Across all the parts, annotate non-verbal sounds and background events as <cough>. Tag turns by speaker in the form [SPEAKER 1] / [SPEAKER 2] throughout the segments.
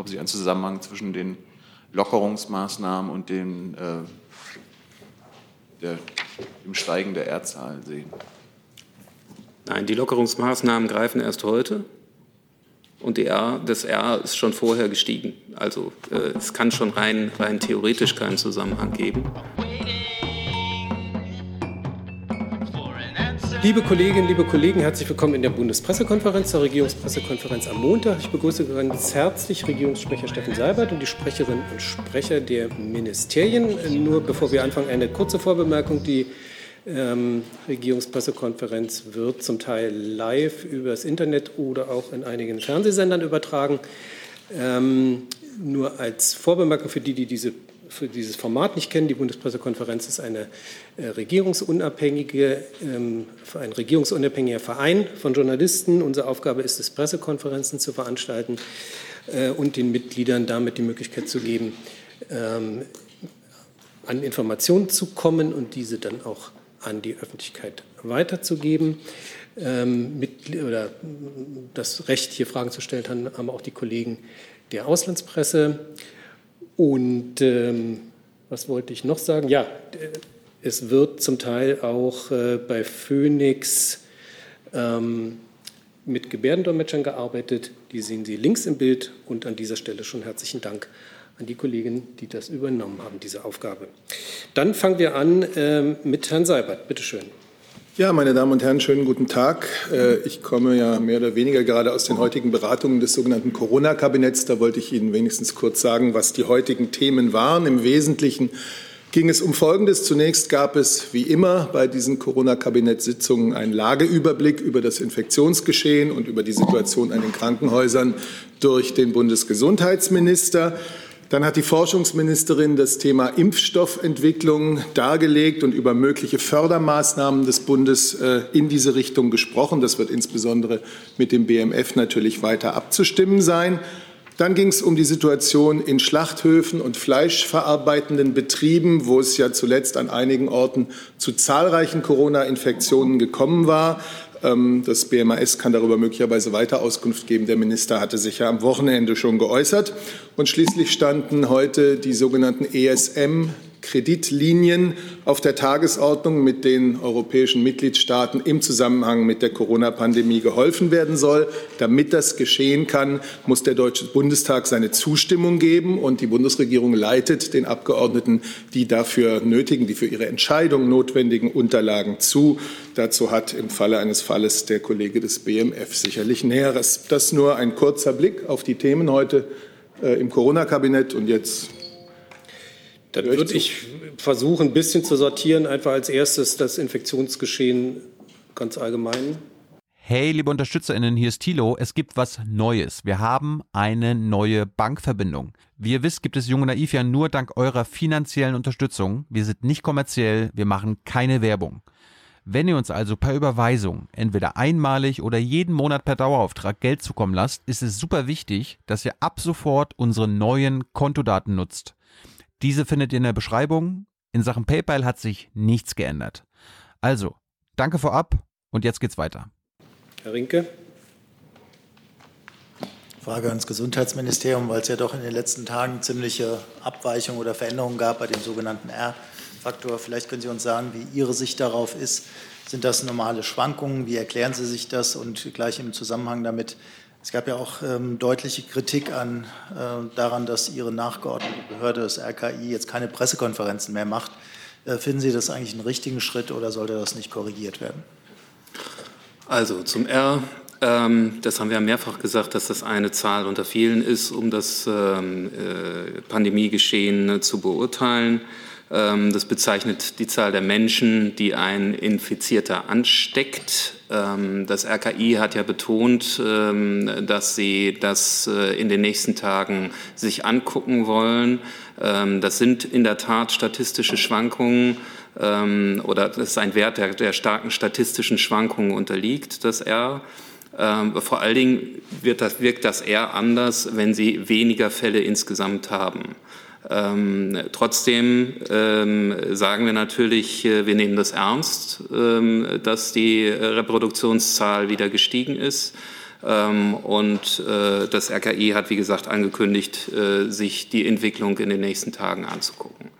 [SPEAKER 1] ob Sie einen Zusammenhang zwischen den Lockerungsmaßnahmen und den, äh, der, dem Steigen der R-Zahl sehen.
[SPEAKER 2] Nein, die Lockerungsmaßnahmen greifen erst heute. Und die R, das R ist schon vorher gestiegen. Also äh, es kann schon rein, rein theoretisch keinen Zusammenhang geben.
[SPEAKER 3] Liebe Kolleginnen, liebe Kollegen, herzlich willkommen in der Bundespressekonferenz, der Regierungspressekonferenz am Montag. Ich begrüße ganz herzlich Regierungssprecher Steffen Seibert und die Sprecherinnen und Sprecher der Ministerien. Nur bevor wir anfangen, eine kurze Vorbemerkung. Die ähm, Regierungspressekonferenz wird zum Teil live übers Internet oder auch in einigen Fernsehsendern übertragen. Ähm, nur als Vorbemerkung für die, die diese für dieses Format nicht kennen. Die Bundespressekonferenz ist eine äh, regierungsunabhängige, ähm, ein regierungsunabhängiger Verein von Journalisten. Unsere Aufgabe ist es, Pressekonferenzen zu veranstalten äh, und den Mitgliedern damit die Möglichkeit zu geben, ähm, an Informationen zu kommen und diese dann auch an die Öffentlichkeit weiterzugeben. Ähm, mit, oder das Recht, hier Fragen zu stellen, haben auch die Kollegen der Auslandspresse. Und ähm, was wollte ich noch sagen? Ja, es wird zum Teil auch äh, bei Phoenix ähm, mit Gebärdendolmetschern gearbeitet. Die sehen Sie links im Bild. Und an dieser Stelle schon herzlichen Dank an die Kollegen, die das übernommen haben, diese Aufgabe. Dann fangen wir an äh, mit Herrn Seibert. Bitte schön.
[SPEAKER 4] Ja, meine Damen und Herren, schönen guten Tag. Äh, ich komme ja mehr oder weniger gerade aus den heutigen Beratungen des sogenannten Corona-Kabinetts. Da wollte ich Ihnen wenigstens kurz sagen, was die heutigen Themen waren. Im Wesentlichen ging es um Folgendes. Zunächst gab es, wie immer, bei diesen Corona-Kabinettssitzungen einen Lageüberblick über das Infektionsgeschehen und über die Situation an den Krankenhäusern durch den Bundesgesundheitsminister. Dann hat die Forschungsministerin das Thema Impfstoffentwicklung dargelegt und über mögliche Fördermaßnahmen des Bundes äh, in diese Richtung gesprochen. Das wird insbesondere mit dem BMF natürlich weiter abzustimmen sein. Dann ging es um die Situation in Schlachthöfen und fleischverarbeitenden Betrieben, wo es ja zuletzt an einigen Orten zu zahlreichen Corona-Infektionen gekommen war. Ähm, das BMAS kann darüber möglicherweise weiter Auskunft geben. Der Minister hatte sich ja am Wochenende schon geäußert. Und schließlich standen heute die sogenannten ESM Kreditlinien auf der Tagesordnung, mit den europäischen Mitgliedstaaten im Zusammenhang mit der Corona-Pandemie geholfen werden soll. Damit das geschehen kann, muss der Deutsche Bundestag seine Zustimmung geben und die Bundesregierung leitet den Abgeordneten die dafür nötigen, die für ihre Entscheidung notwendigen Unterlagen zu. Dazu hat im Falle eines Falles der Kollege des BMF sicherlich Näheres. Das nur ein kurzer Blick auf die Themen heute äh, im Corona-Kabinett und jetzt
[SPEAKER 3] dann würde ich versuchen, ein bisschen zu sortieren. Einfach als erstes das Infektionsgeschehen ganz allgemein.
[SPEAKER 5] Hey, liebe UnterstützerInnen, hier ist Thilo. Es gibt was Neues. Wir haben eine neue Bankverbindung. Wie ihr wisst, gibt es Junge Naiv ja nur dank eurer finanziellen Unterstützung. Wir sind nicht kommerziell, wir machen keine Werbung. Wenn ihr uns also per Überweisung, entweder einmalig oder jeden Monat per Dauerauftrag Geld zukommen lasst, ist es super wichtig, dass ihr ab sofort unsere neuen Kontodaten nutzt. Diese findet ihr in der Beschreibung. In Sachen PayPal hat sich nichts geändert. Also, danke vorab und jetzt geht's weiter.
[SPEAKER 3] Herr Rinke.
[SPEAKER 6] Frage ans Gesundheitsministerium, weil es ja doch in den letzten Tagen ziemliche Abweichungen oder Veränderungen gab bei dem sogenannten R-Faktor. Vielleicht können Sie uns sagen, wie Ihre Sicht darauf ist. Sind das normale Schwankungen? Wie erklären Sie sich das? Und gleich im Zusammenhang damit, es gab ja auch ähm, deutliche Kritik an, äh, daran, dass Ihre nachgeordnete Behörde, das RKI, jetzt keine Pressekonferenzen mehr macht. Äh, finden Sie das eigentlich einen richtigen Schritt oder sollte das nicht korrigiert werden?
[SPEAKER 2] Also zum R, ähm, das haben wir ja mehrfach gesagt, dass das eine Zahl unter vielen ist, um das ähm, äh, Pandemiegeschehen zu beurteilen. Ähm, das bezeichnet die Zahl der Menschen, die ein Infizierter ansteckt. Ähm, das RKI hat ja betont, ähm, dass sie das äh, in den nächsten Tagen sich angucken wollen. Das sind in der Tat statistische Schwankungen oder das ist ein Wert, der, der starken statistischen Schwankungen unterliegt, das R. Vor allen Dingen das, wirkt das R anders, wenn Sie weniger Fälle insgesamt haben. Ähm, trotzdem ähm, sagen wir natürlich, äh, wir nehmen das ernst, ähm, dass die Reproduktionszahl wieder gestiegen ist. Ähm, und äh, das RKI hat, wie gesagt, angekündigt, äh, sich die Entwicklung in den nächsten Tagen anzugucken.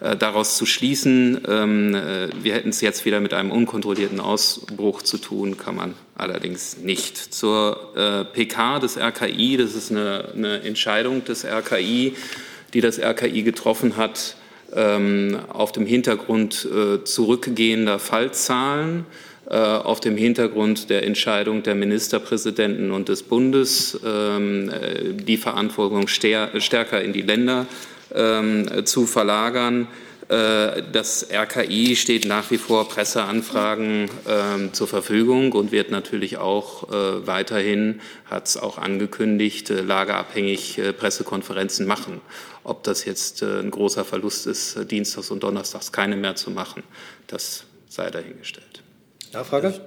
[SPEAKER 2] Äh, daraus zu schließen, ähm, wir hätten es jetzt wieder mit einem unkontrollierten Ausbruch zu tun, kann man allerdings nicht. Zur PK des RKI, das ist eine, eine Entscheidung des RKI, die das RKI getroffen hat, ähm, auf dem Hintergrund zurückgehender Fallzahlen äh, auf dem Hintergrund der Entscheidung der Ministerpräsidenten und des Bundes, ähm, äh, die Verantwortung stärker in die Länder ähm, zu verlagern. Äh, das RKI steht nach wie vor Presseanfragen äh, zur Verfügung und wird natürlich auch äh, weiterhin, hat es auch angekündigt, äh, lagerabhängig Pressekonferenzen machen. Ob das jetzt ein großer Verlust ist, dienstags und donnerstags keine mehr zu machen, das sei dahingestellt.
[SPEAKER 6] Nachfrage?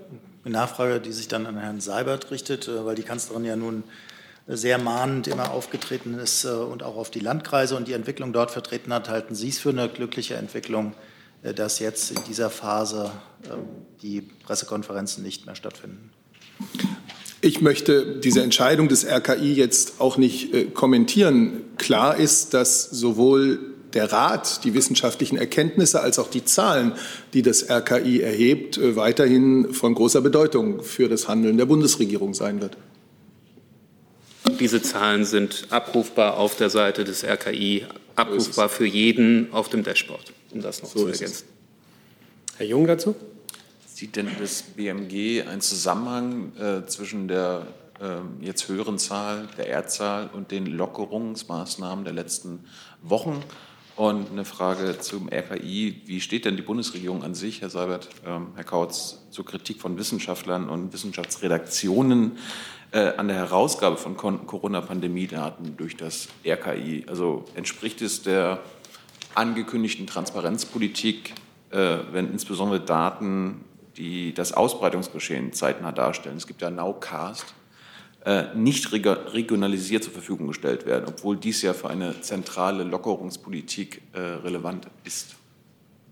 [SPEAKER 6] Eine Nachfrage, die sich dann an Herrn Seibert richtet, äh, weil die Kanzlerin ja nun sehr mahnend immer aufgetreten ist äh, und auch auf die Landkreise und die Entwicklung dort vertreten hat. Halten Sie es für eine glückliche Entwicklung, äh, dass jetzt in dieser Phase die Pressekonferenzen nicht mehr stattfinden?
[SPEAKER 4] Ich möchte diese Entscheidung des RKI jetzt auch nicht kommentieren. Klar ist, dass sowohl der Rat die wissenschaftlichen Erkenntnisse als auch die Zahlen, die das RKI erhebt, äh, weiterhin von großer Bedeutung für das Handeln der Bundesregierung sein wird.
[SPEAKER 2] Diese Zahlen sind abrufbar auf der Seite des RKI, abrufbar für jeden auf dem Dashboard, um das noch so zu ergänzen.
[SPEAKER 3] Herr Jung dazu?
[SPEAKER 1] Sieht denn das BMG einen Zusammenhang äh, zwischen der äh, jetzt höheren Zahl der Erdzahl und den Lockerungsmaßnahmen der letzten Wochen? Und eine Frage zum RKI. Wie steht denn die Bundesregierung an sich, Herr Seibert, ähm, Herr Kautz, zur Kritik von Wissenschaftlern und Wissenschaftsredaktionen äh, an der Herausgabe von Corona-Pandemie-Daten durch das RKI? Also entspricht es der angekündigten Transparenzpolitik, äh, wenn insbesondere Daten, die das Ausbreitungsgeschehen zeitnah darstellen, es gibt ja Nowcast, äh, nicht regionalisiert zur Verfügung gestellt werden, obwohl dies ja für eine zentrale Lockerungspolitik äh, relevant ist.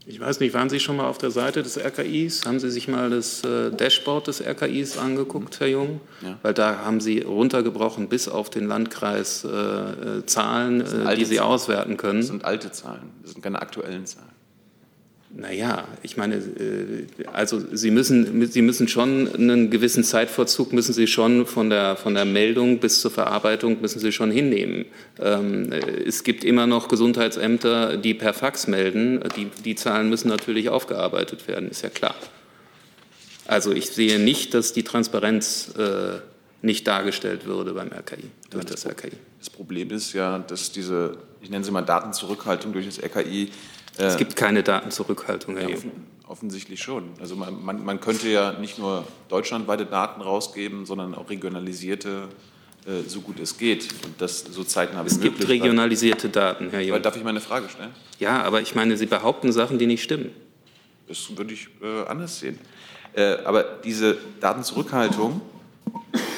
[SPEAKER 2] Ich weiß nicht, waren Sie schon mal auf der Seite des RKIs? Haben Sie sich mal das äh, Dashboard des RKIs angeguckt, Herr Jung? Ja. Weil da haben Sie runtergebrochen bis auf den Landkreis äh, Zahlen, die Sie Zahlen. auswerten können. Das
[SPEAKER 1] sind alte Zahlen, das sind keine aktuellen Zahlen.
[SPEAKER 2] Naja, ich meine, äh, also Sie müssen, Sie müssen schon einen gewissen Zeitverzug müssen Sie schon von der, von der Meldung bis zur Verarbeitung müssen Sie schon hinnehmen. Ähm, es gibt immer noch Gesundheitsämter, die per Fax melden. Die, die Zahlen müssen natürlich aufgearbeitet werden, ist ja klar. Also ich sehe nicht, dass die Transparenz äh, nicht dargestellt würde beim RKI,
[SPEAKER 1] durch das, das RKI. Das Problem ist ja, dass diese, ich nenne sie mal Datenzurückhaltung durch das RKI
[SPEAKER 2] es gibt keine Datenzurückhaltung, Herr ja,
[SPEAKER 1] offen, Offensichtlich schon. Also man, man, man, könnte ja nicht nur deutschlandweite Daten rausgeben, sondern auch regionalisierte, äh, so gut es geht. Und das so zeitnah
[SPEAKER 2] wie es möglich. Es gibt regionalisierte Daten, Herr Jung.
[SPEAKER 1] Darf ich meine Frage stellen?
[SPEAKER 2] Ja, aber ich meine, Sie behaupten Sachen, die nicht stimmen.
[SPEAKER 1] Das würde ich äh, anders sehen. Äh, aber diese Datenzurückhaltung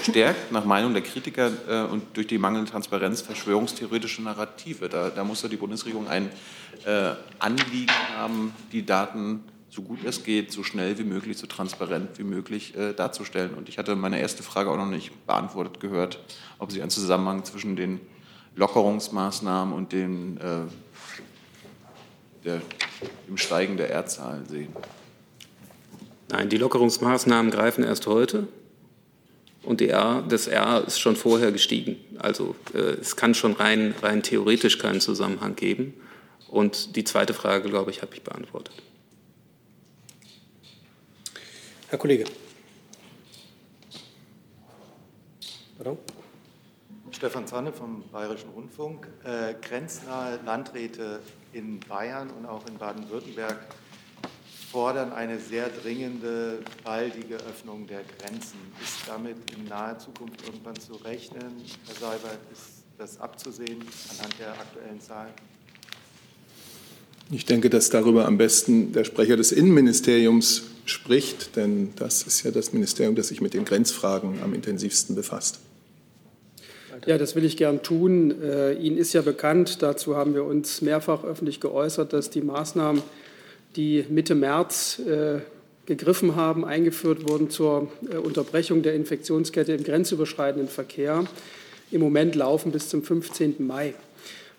[SPEAKER 1] stärkt nach Meinung der Kritiker äh, und durch die mangelnde Transparenz verschwörungstheoretische Narrative. Da, da muss ja die Bundesregierung ein äh, Anliegen haben, die Daten so gut es geht, so schnell wie möglich, so transparent wie möglich äh, darzustellen. Und ich hatte meine erste Frage auch noch nicht beantwortet gehört, ob Sie einen Zusammenhang zwischen den Lockerungsmaßnahmen und den, äh, der, dem Steigen der Erdzahl sehen.
[SPEAKER 2] Nein, die Lockerungsmaßnahmen greifen erst heute und R, das R ist schon vorher gestiegen. Also äh, es kann schon rein, rein theoretisch keinen Zusammenhang geben. Und die zweite Frage, glaube ich, habe ich beantwortet.
[SPEAKER 3] Herr Kollege.
[SPEAKER 7] Pardon? Stefan Zanne vom Bayerischen Rundfunk. Äh, grenznahe Landräte in Bayern und auch in Baden-Württemberg fordern eine sehr dringende, baldige Öffnung der Grenzen. Ist damit in naher Zukunft irgendwann zu rechnen? Herr Seibert, ist das abzusehen anhand der aktuellen Zahlen?
[SPEAKER 4] Ich denke, dass darüber am besten der Sprecher des Innenministeriums spricht, denn das ist ja das Ministerium, das sich mit den Grenzfragen am intensivsten befasst.
[SPEAKER 8] Ja, das will ich gern tun. Äh, Ihnen ist ja bekannt, dazu haben wir uns mehrfach öffentlich geäußert, dass die Maßnahmen die Mitte März äh, gegriffen haben, eingeführt wurden zur äh, Unterbrechung der Infektionskette im grenzüberschreitenden Verkehr, im Moment laufen bis zum 15. Mai.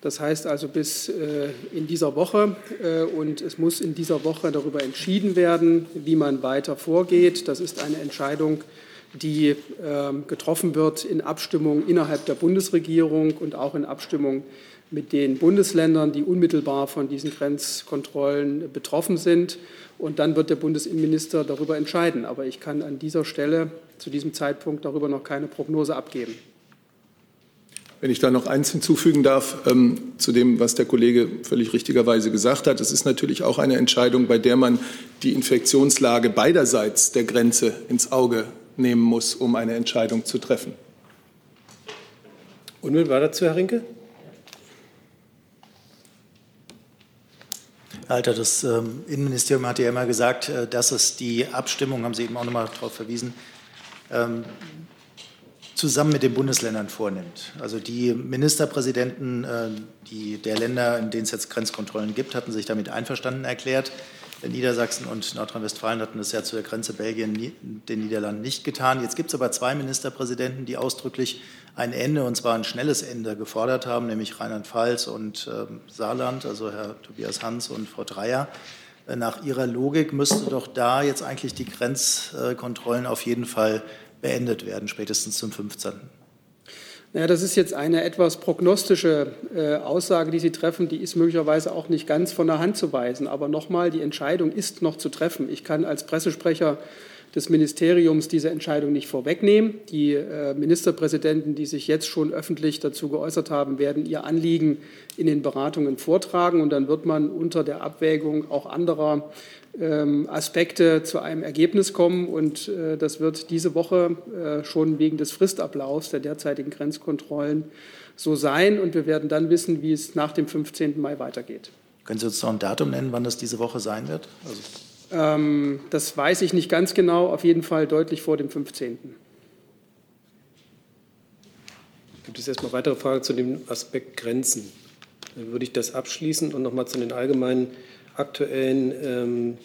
[SPEAKER 8] Das heißt also bis äh, in dieser Woche und es muss in dieser Woche darüber entschieden werden, wie man weiter vorgeht. Das ist eine Entscheidung, die ähm, getroffen wird in Abstimmung innerhalb der Bundesregierung und auch in Abstimmung mit den Bundesländern, die unmittelbar von diesen Grenzkontrollen betroffen sind. Und dann wird der Bundesinnenminister darüber entscheiden. Aber ich kann an dieser Stelle zu diesem Zeitpunkt darüber noch keine Prognose abgeben.
[SPEAKER 4] Wenn ich da noch eins hinzufügen darf ähm, zu dem, was der Kollege völlig richtigerweise gesagt hat. Es ist natürlich auch eine Entscheidung, bei der man die Infektionslage beiderseits der Grenze ins Auge nehmen muss, um eine Entscheidung zu treffen.
[SPEAKER 3] Unmittelbar dazu, Herr Rinke?
[SPEAKER 6] Alter, das ähm, Innenministerium hat ja immer gesagt, äh, dass es die Abstimmung, haben Sie eben auch nochmal darauf verwiesen, ähm, zusammen mit den Bundesländern vornimmt. Also die Ministerpräsidenten äh, die, der Länder, in denen es jetzt Grenzkontrollen gibt, hatten sich damit einverstanden erklärt. Niedersachsen und Nordrhein-Westfalen hatten das ja zu der Grenze Belgien, den Niederlanden nicht getan. Jetzt gibt es aber zwei Ministerpräsidenten, die ausdrücklich ein Ende, und zwar ein schnelles Ende, gefordert haben, nämlich Rheinland-Pfalz und äh, Saarland, also Herr Tobias Hans und Frau Dreyer. Äh, nach Ihrer Logik müsste doch da jetzt eigentlich die Grenzkontrollen auf jeden Fall beendet werden, spätestens zum 15.
[SPEAKER 8] Naja, das ist jetzt eine etwas prognostische äh, Aussage, die Sie treffen. Die ist möglicherweise auch nicht ganz von der Hand zu weisen. Aber nochmal, die Entscheidung ist noch zu treffen. Ich kann als Pressesprecher des Ministeriums diese Entscheidung nicht vorwegnehmen. Die äh, Ministerpräsidenten, die sich jetzt schon öffentlich dazu geäußert haben, werden ihr Anliegen in den Beratungen vortragen. Und dann wird man unter der Abwägung auch anderer Aspekte zu einem Ergebnis kommen. Und äh, das wird diese Woche äh, schon wegen des Fristablaufs der derzeitigen Grenzkontrollen so sein. Und wir werden dann wissen, wie es nach dem 15. Mai weitergeht.
[SPEAKER 6] Können Sie uns noch ein Datum nennen, wann das diese Woche sein wird? Also
[SPEAKER 8] ähm, das weiß ich nicht ganz genau, auf jeden Fall deutlich vor dem 15.
[SPEAKER 3] Gibt es erstmal weitere Fragen zu dem Aspekt Grenzen? Dann würde ich das abschließen und nochmal zu den allgemeinen aktuellen ähm,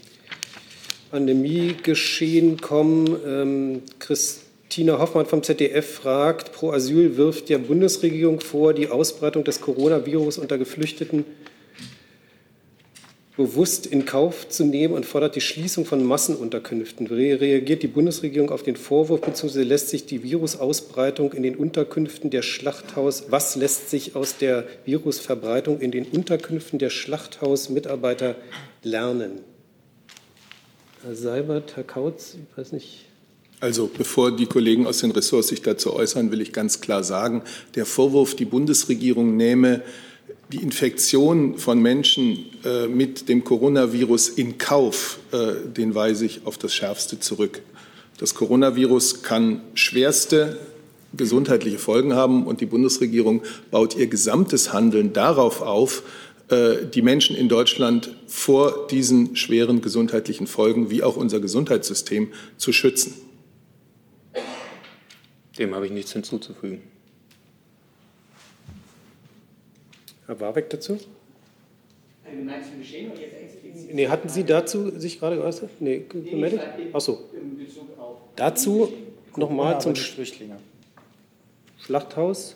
[SPEAKER 3] Pandemiegeschehen kommen. Ähm, Christina Hoffmann vom ZDF fragt, Pro Asyl wirft der Bundesregierung vor, die Ausbreitung des Coronavirus unter Geflüchteten bewusst in Kauf zu nehmen und fordert die Schließung von Massenunterkünften. Reagiert die Bundesregierung auf den Vorwurf, bzw. lässt sich die Virusausbreitung in den Unterkünften der Schlachthaus, was lässt sich aus der Virusverbreitung in den Unterkünften der Schlachthausmitarbeiter lernen? Herr Seibert, Herr Kautz, ich weiß nicht.
[SPEAKER 4] Also bevor die Kollegen aus den Ressorts sich dazu äußern, will ich ganz klar sagen, der Vorwurf, die Bundesregierung nehme die Infektion von Menschen äh, mit dem Coronavirus in Kauf, äh, den weise ich auf das Schärfste zurück. Das Coronavirus kann schwerste gesundheitliche Folgen haben und die Bundesregierung baut ihr gesamtes Handeln darauf auf, äh, die Menschen in Deutschland vor diesen schweren gesundheitlichen Folgen wie auch unser Gesundheitssystem zu schützen.
[SPEAKER 2] Dem habe ich nichts hinzuzufügen.
[SPEAKER 3] Herr Warbeck dazu? Nee, hatten Sie dazu sich gerade geäußert? Nee, gemeldet? Ach so. Dazu nochmal zum Flüchtlinge. Schlachthaus.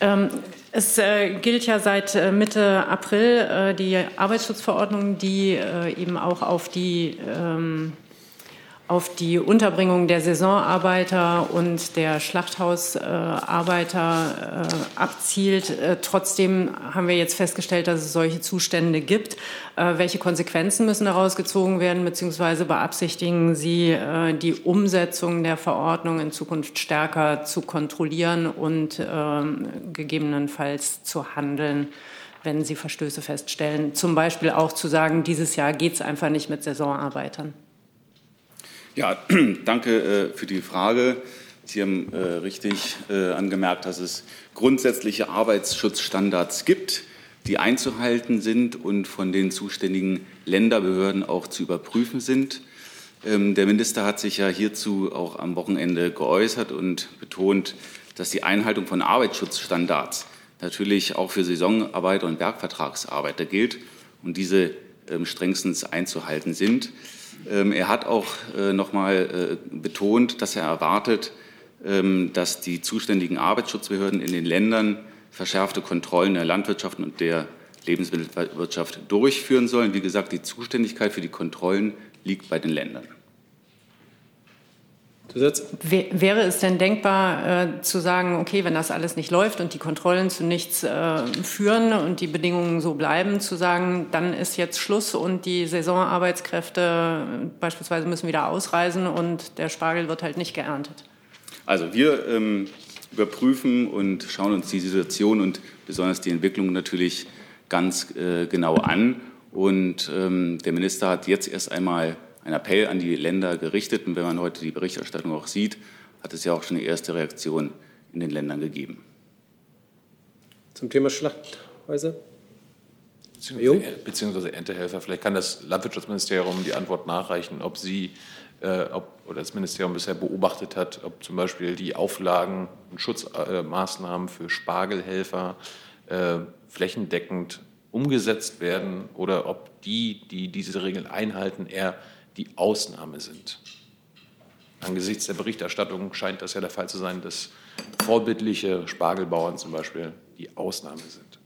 [SPEAKER 9] Ähm, es äh, gilt ja seit äh, Mitte April äh, die Arbeitsschutzverordnung, die äh, eben auch auf die ähm, auf die Unterbringung der Saisonarbeiter und der Schlachthausarbeiter äh, abzielt. Äh, trotzdem haben wir jetzt festgestellt, dass es solche Zustände gibt. Äh, welche Konsequenzen müssen daraus gezogen werden, beziehungsweise beabsichtigen Sie, die Umsetzung der Verordnung in Zukunft stärker zu kontrollieren und ähm, gegebenenfalls zu handeln? wenn Sie Verstöße feststellen. Zum Beispiel auch zu sagen, dieses Jahr geht es einfach nicht mit Saisonarbeitern.
[SPEAKER 10] Ja, <clears throat> danke äh, für die Frage. Sie haben äh, richtig äh, angemerkt, dass es grundsätzliche Arbeitsschutzstandards gibt, die einzuhalten sind und von den zuständigen Länderbehörden auch zu überprüfen sind. Ähm, der Minister hat sich ja hierzu auch am Wochenende geäußert und betont, dass die Einhaltung von Arbeitsschutzstandards natürlich auch für Saisonarbeiter und Bergvertragsarbeiter gilt und diese ähm, strengstens einzuhalten sind. Ähm, er hat auch äh, noch mal äh, betont, dass er erwartet, ähm, dass die zuständigen Arbeitsschutzbehörden in den Ländern verschärfte Kontrollen der Landwirtschaft und der Lebensmittelwirtschaft durchführen sollen. Wie gesagt, die Zuständigkeit für die Kontrollen liegt bei den Ländern.
[SPEAKER 9] Zusatz? Wäre es denn denkbar äh, zu sagen, okay, wenn das alles nicht läuft und die Kontrollen zu nichts äh, führen und die Bedingungen so bleiben, zu sagen, dann ist jetzt Schluss und die Saisonarbeitskräfte äh, beispielsweise müssen wieder ausreisen und der Spargel wird halt nicht geerntet?
[SPEAKER 10] Also wir ähm, überprüfen und schauen uns die Situation und besonders die Entwicklung natürlich ganz äh, genau an. Und ähm, der Minister hat jetzt erst einmal einen Appell an die Länder gerichtet. Und wenn man heute die Berichterstattung auch sieht, hat es ja auch schon eine erste Reaktion in den Ländern gegeben.
[SPEAKER 3] Zum Thema Schlachthäuser?
[SPEAKER 1] Beziehungsweise, beziehungsweise Erntehelfer. Vielleicht kann das Landwirtschaftsministerium die Antwort nachreichen, ob Sie äh, ob, oder das Ministerium bisher beobachtet hat, ob zum Beispiel die Auflagen und Schutzmaßnahmen für Spargelhelfer äh, flächendeckend umgesetzt werden oder ob die, die diese Regeln einhalten, eher die Ausnahme sind. Angesichts der Berichterstattung scheint das ja der Fall zu sein, dass vorbildliche Spargelbauern zum Beispiel die Ausnahme sind.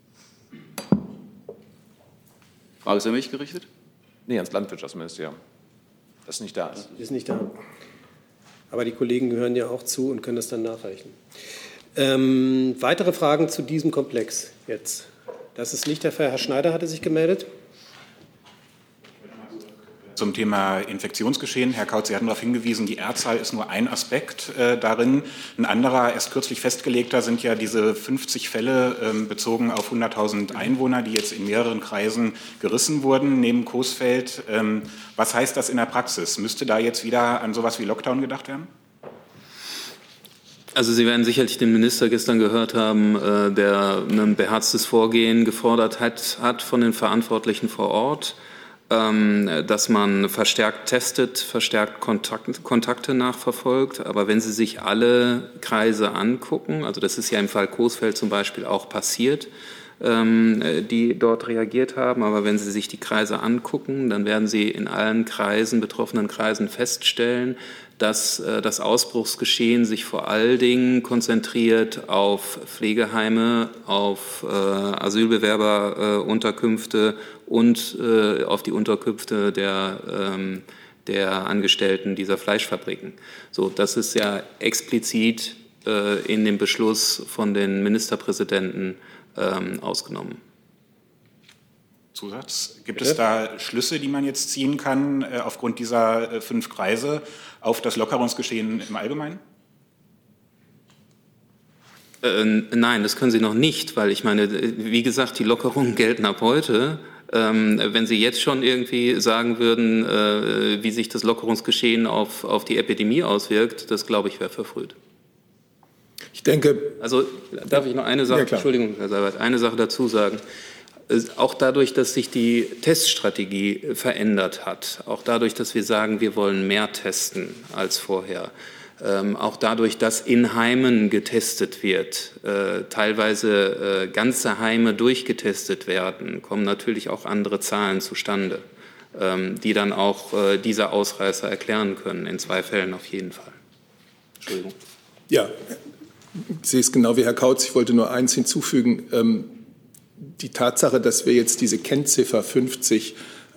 [SPEAKER 10] Frage ist an mich gerichtet?
[SPEAKER 1] Nee, ans Landwirtschaftsministerium. Das nicht da ist.
[SPEAKER 3] Ist nicht da. Aber die Kollegen gehören ja auch zu und können das dann nachreichen. Ähm, weitere Fragen zu diesem Komplex jetzt? Das ist nicht der Fall. Herr Schneider hatte sich gemeldet
[SPEAKER 11] zum Thema Infektionsgeschehen. Herr Kaut, Sie hatten darauf hingewiesen, die R-Zahl ist nur ein Aspekt äh, darin. Ein anderer, erst kürzlich festgelegter, sind ja diese 50 Fälle ähm, bezogen auf 100.000 Einwohner, die jetzt in mehreren Kreisen gerissen wurden, neben Coesfeld. Ähm, was heißt das in der Praxis? Müsste da jetzt wieder an sowas wie Lockdown gedacht werden?
[SPEAKER 2] Also Sie werden sicherlich den Minister gestern gehört haben, äh, der ein beherztes Vorgehen gefordert hat, hat von den Verantwortlichen vor Ort. Ähm, dass man verstärkt testet, verstärkt Kontakt, Kontakte nachverfolgt. Aber wenn Sie sich alle Kreise angucken, also das ist ja im Fall Coesfeld zum Beispiel auch passiert, ähm, die dort reagiert haben. Aber wenn Sie sich die Kreise angucken, dann werden Sie in allen Kreisen, betroffenen Kreisen feststellen, dass äh, das Ausbruchsgeschehen sich vor allen Dingen konzentriert auf Pflegeheime, auf äh, Asylbewerberunterkünfte und äh, auf die Unterkünfte der, ähm, der Angestellten dieser Fleischfabriken. So, das ist ja explizit äh, in dem Beschluss von den Ministerpräsidenten ähm, ausgenommen.
[SPEAKER 11] Zusatz. Gibt Bitte? es da Schlüsse, die man jetzt ziehen kann äh, aufgrund dieser äh, fünf Kreise auf das Lockerungsgeschehen im Allgemeinen?
[SPEAKER 2] Äh, nein, das können Sie noch nicht, weil ich meine, wie gesagt, die Lockerungen gelten ab heute. Ähm, wenn Sie jetzt schon irgendwie sagen würden, äh, wie sich das Lockerungsgeschehen auf, auf die Epidemie auswirkt, das glaube ich wäre verfrüht.
[SPEAKER 4] Ich denke.
[SPEAKER 2] Also darf ich noch eine Sache, ja, Entschuldigung, Herr Seibert, eine Sache dazu sagen. Auch dadurch, dass sich die Teststrategie verändert hat, auch dadurch, dass wir sagen, wir wollen mehr testen als vorher, ähm, auch dadurch, dass in Heimen getestet wird, äh, teilweise äh, ganze Heime durchgetestet werden, kommen natürlich auch andere Zahlen zustande, ähm, die dann auch äh, diese Ausreißer erklären können, in zwei Fällen auf jeden Fall.
[SPEAKER 4] Entschuldigung. Ja, ich sehe es genau wie Herr Kautz. Ich wollte nur eins hinzufügen. Ähm, die Tatsache, dass wir jetzt diese Kennziffer 50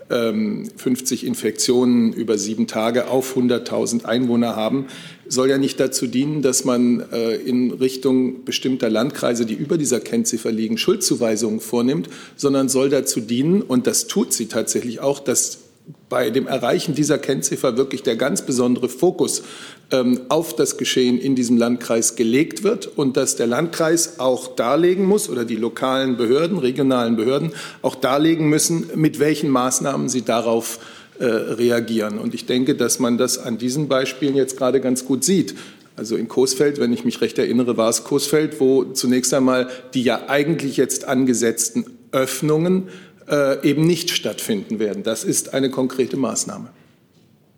[SPEAKER 4] 50 Infektionen über sieben Tage auf 100.000 Einwohner haben, soll ja nicht dazu dienen, dass man äh, in Richtung bestimmter Landkreise, die über dieser Kennziffer liegen, Schuldzuweisungen vornimmt, sondern soll dazu dienen, und das tut sie tatsächlich auch, dass bei dem Erreichen dieser Kennziffer wirklich der ganz besondere Fokus ähm, auf das Geschehen in diesem Landkreis gelegt wird und dass der Landkreis auch darlegen muss oder die lokalen Behörden, regionalen Behörden auch darlegen müssen, mit welchen Maßnahmen sie darauf äh, reagieren. Und ich denke, dass man das an diesen Beispielen jetzt gerade ganz gut sieht. Also in Coesfeld, wenn ich mich recht erinnere, war es Coesfeld, wo zunächst einmal die ja eigentlich jetzt angesetzten Öffnungen äh, eben nicht stattfinden werden. Das ist eine konkrete Maßnahme.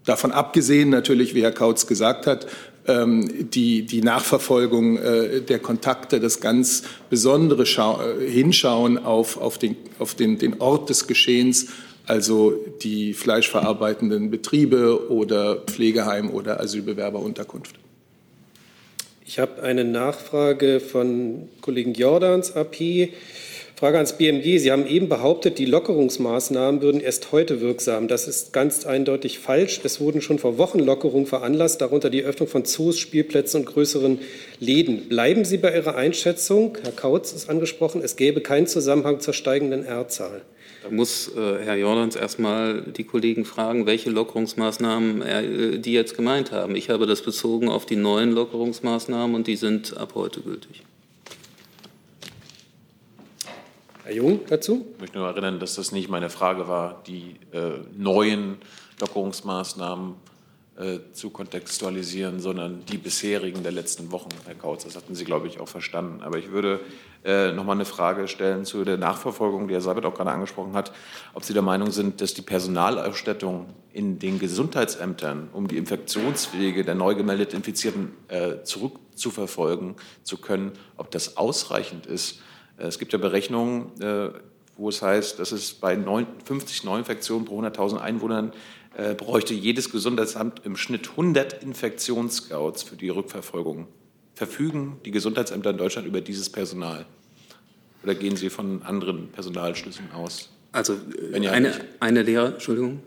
[SPEAKER 4] Davon abgesehen natürlich, wie Herr Kautz gesagt hat, ähm, die, die Nachverfolgung äh, der Kontakte, das ganz besondere Schau äh, Hinschauen auf, auf, den, auf den, den Ort des Geschehens, also die fleischverarbeitenden Betriebe oder Pflegeheim oder Asylbewerberunterkunft.
[SPEAKER 3] Ich habe eine Nachfrage von Kollegen Jordans, AP. Frage ans BMG. Sie haben eben behauptet, die Lockerungsmaßnahmen würden erst heute wirksam. Das ist ganz eindeutig falsch. Es wurden schon vor Wochen Lockerungen veranlasst, darunter die Öffnung von Zoos, Spielplätzen und größeren Läden. Bleiben Sie bei Ihrer Einschätzung, Herr Kautz ist angesprochen, es gäbe keinen Zusammenhang zur steigenden R-Zahl.
[SPEAKER 2] Da muss äh, Herr Jordans erstmal die Kollegen fragen, welche Lockerungsmaßnahmen er, äh, die jetzt gemeint haben. Ich habe das bezogen auf die neuen Lockerungsmaßnahmen und die sind ab heute gültig.
[SPEAKER 3] Herr Jung dazu?
[SPEAKER 1] Ich möchte nur erinnern, dass das nicht meine Frage war, die äh, neuen Lockerungsmaßnahmen äh, zu kontextualisieren, sondern die bisherigen der letzten Wochen, Herr Kautz. Das hatten Sie, glaube ich, auch verstanden. Aber ich würde äh, noch mal eine Frage stellen zu der Nachverfolgung, die Herr Seibert auch gerade angesprochen hat, ob Sie der Meinung sind, dass die Personalausstattung in den Gesundheitsämtern, um die Infektionswege der neu gemeldet Infizierten äh, zurückzuverfolgen zu können, ob das ausreichend ist, es gibt ja Berechnungen, äh, wo es heißt, dass es bei 50 Neuinfektionen pro 100.000 Einwohnern äh, bräuchte jedes Gesundheitsamt im Schnitt 100 Infektionsscouts für die Rückverfolgung. Verfügen die Gesundheitsämter in Deutschland über dieses Personal? Oder gehen Sie von anderen Personalschlüssen aus?
[SPEAKER 2] Also ja, eine, eine Lehre, Entschuldigung.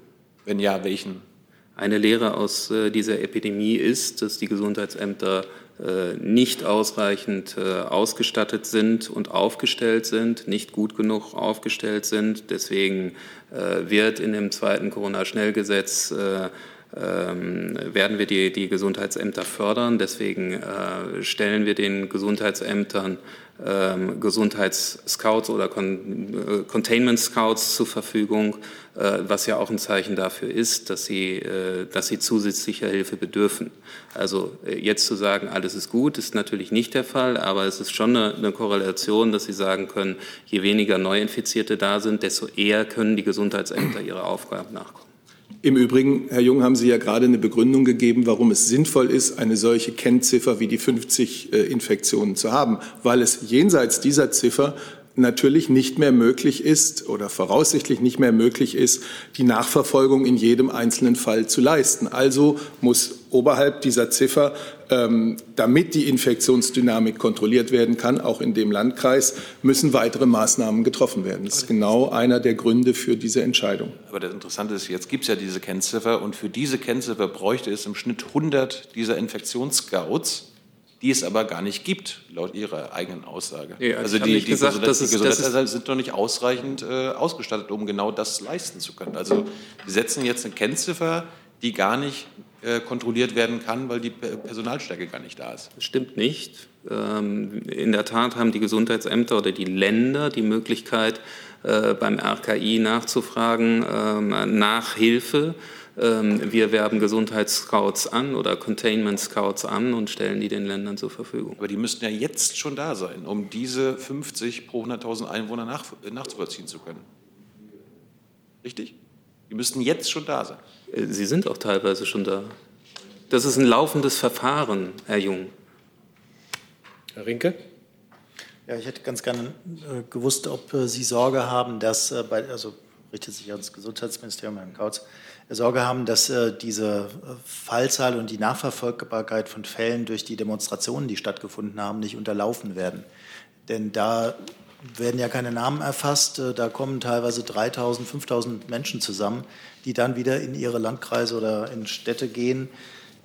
[SPEAKER 1] Wenn ja, welchen?
[SPEAKER 2] Eine Lehre aus äh, dieser Epidemie ist, dass die Gesundheitsämter äh, nicht ausreichend äh, ausgestattet sind und aufgestellt sind, nicht gut genug aufgestellt sind. Deswegen äh, wird in dem zweiten Corona-Schnellgesetz ähm, werden wir die, die Gesundheitsämter fördern. Deswegen stellen wir den Gesundheitsämtern ähm, Gesundheitsscouts oder Con Containment Scouts zur Verfügung, äh, was ja auch ein Zeichen dafür ist, dass sie, äh, dass sie zusätzlicher Hilfe bedürfen. Also äh, jetzt zu sagen, alles ist gut, ist natürlich nicht der Fall, aber es ist schon eine, Korrelation, dass Sie sagen können, je weniger Neuinfizierte da sind, desto eher können die Gesundheitsämter ihre Aufgaben nachkommen.
[SPEAKER 4] Im Übrigen, Herr Jung, haben Sie ja gerade eine Begründung gegeben, warum es sinnvoll ist, eine solche Kennziffer wie die 50 Infektionen zu haben, weil es jenseits dieser Ziffer natürlich nicht mehr möglich ist oder voraussichtlich nicht mehr möglich ist, die Nachverfolgung in jedem einzelnen Fall zu leisten. Also muss oberhalb dieser Ziffer, ähm, damit die Infektionsdynamik kontrolliert werden kann, auch in dem Landkreis, müssen weitere Maßnahmen getroffen werden. Das ist genau einer der Gründe für diese Entscheidung.
[SPEAKER 1] Aber das Interessante ist, jetzt gibt es ja diese Kennziffer und für diese Kennziffer bräuchte es im Schnitt 100 dieser Infektionsscouts die es aber gar nicht gibt, laut Ihrer eigenen Aussage.
[SPEAKER 2] Nee, also, also die, die gesagt,
[SPEAKER 1] die Gesundheitsämter sind doch nicht ausreichend äh, ausgestattet, um genau das leisten zu können. Also Sie setzen jetzt eine Kennziffer, die gar nicht äh, kontrolliert werden kann, weil die Personalstärke gar nicht da ist.
[SPEAKER 2] Das stimmt nicht. Ähm, in der Tat haben die Gesundheitsämter oder die Länder die Möglichkeit, äh, beim RKI nachzufragen ähm, nach Hilfe. Ähm, wir werben Gesundheitsscouts an oder Containment Scouts an und stellen die den Ländern zur Verfügung.
[SPEAKER 1] Aber die müssten ja jetzt schon da sein, um diese 50 pro 100.000 Einwohner nach, nachzuvollziehen zu können. Richtig? Die müssten jetzt schon da sein.
[SPEAKER 2] Äh, Sie sind auch teilweise schon da. Das ist ein laufendes Verfahren, Herr Jung.
[SPEAKER 3] Herr Rinke?
[SPEAKER 6] Ja, ich hätte ganz gerne äh, gewusst, ob äh, Sie Sorge haben, dass äh, bei, also richtet sich ans Gesundheitsministerium, Herrn Kautz, Sorge haben, dass äh, diese äh, Fallzahl und die Nachverfolgbarkeit von Fällen durch die Demonstrationen, die stattgefunden haben, nicht unterlaufen werden. Denn da werden ja keine Namen erfasst. Äh, da kommen teilweise 3.000, 5.000 Menschen zusammen, die dann wieder in ihre Landkreise oder in Städte gehen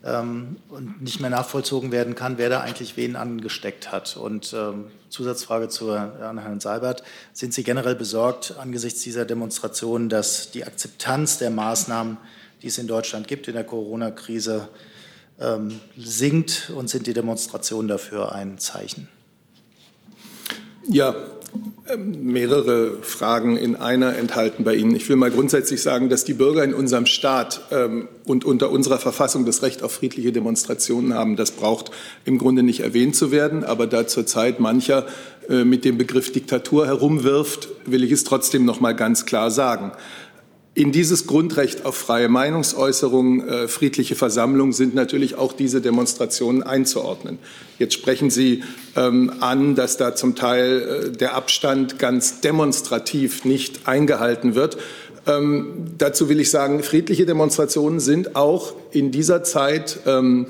[SPEAKER 6] ähm, und nicht mehr nachvollzogen werden kann, wer da eigentlich wen angesteckt hat. Und ähm, Zusatzfrage zu, an Herrn Seibert. Sind Sie generell besorgt angesichts dieser Demonstrationen, dass die Akzeptanz der Maßnahmen, die es in Deutschland gibt in der Corona-Krise, ähm, sinkt und sind die Demonstrationen dafür ein Zeichen?
[SPEAKER 4] Ja, mehrere Fragen in einer enthalten bei Ihnen. Ich will mal grundsätzlich sagen, dass die Bürger in unserem Staat ähm, und unter unserer Verfassung das Recht auf friedliche Demonstrationen haben. Das braucht im Grunde nicht erwähnt zu werden. Aber da zurzeit mancher äh, mit dem Begriff Diktatur herumwirft, will ich es trotzdem noch mal ganz klar sagen. In dieses Grundrecht auf freie Meinungsäußerung, äh, friedliche Versammlung sind natürlich auch diese Demonstrationen einzuordnen. Jetzt sprechen Sie ähm, an, dass da zum Teil äh, der Abstand ganz demonstrativ nicht eingehalten wird. Ähm, dazu will ich sagen, friedliche Demonstrationen sind auch in dieser Zeit ähm,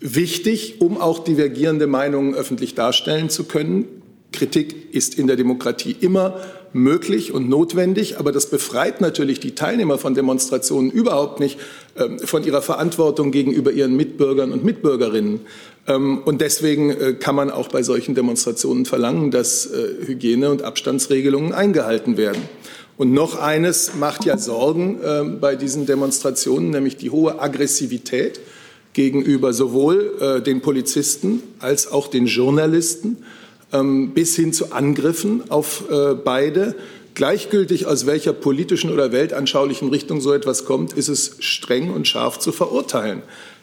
[SPEAKER 4] wichtig, um auch divergierende Meinungen öffentlich darstellen zu können. Kritik ist in der Demokratie immer möglich und notwendig, aber das befreit natürlich die Teilnehmer von Demonstrationen überhaupt nicht ähm, von ihrer Verantwortung gegenüber ihren Mitbürgern und Mitbürgerinnen. Ähm, und deswegen äh, kann man auch bei solchen Demonstrationen verlangen, dass äh, Hygiene- und Abstandsregelungen eingehalten werden. Und noch eines macht ja Sorgen äh, bei diesen Demonstrationen, nämlich die hohe Aggressivität gegenüber sowohl den Polizisten als auch den Journalisten. Ähm, bis hin zu Angriffen auf äh, beide. Gleichgültig aus welcher politischen oder weltanschaulichen Richtung so etwas kommt, ist es streng und scharf zu verurteilen.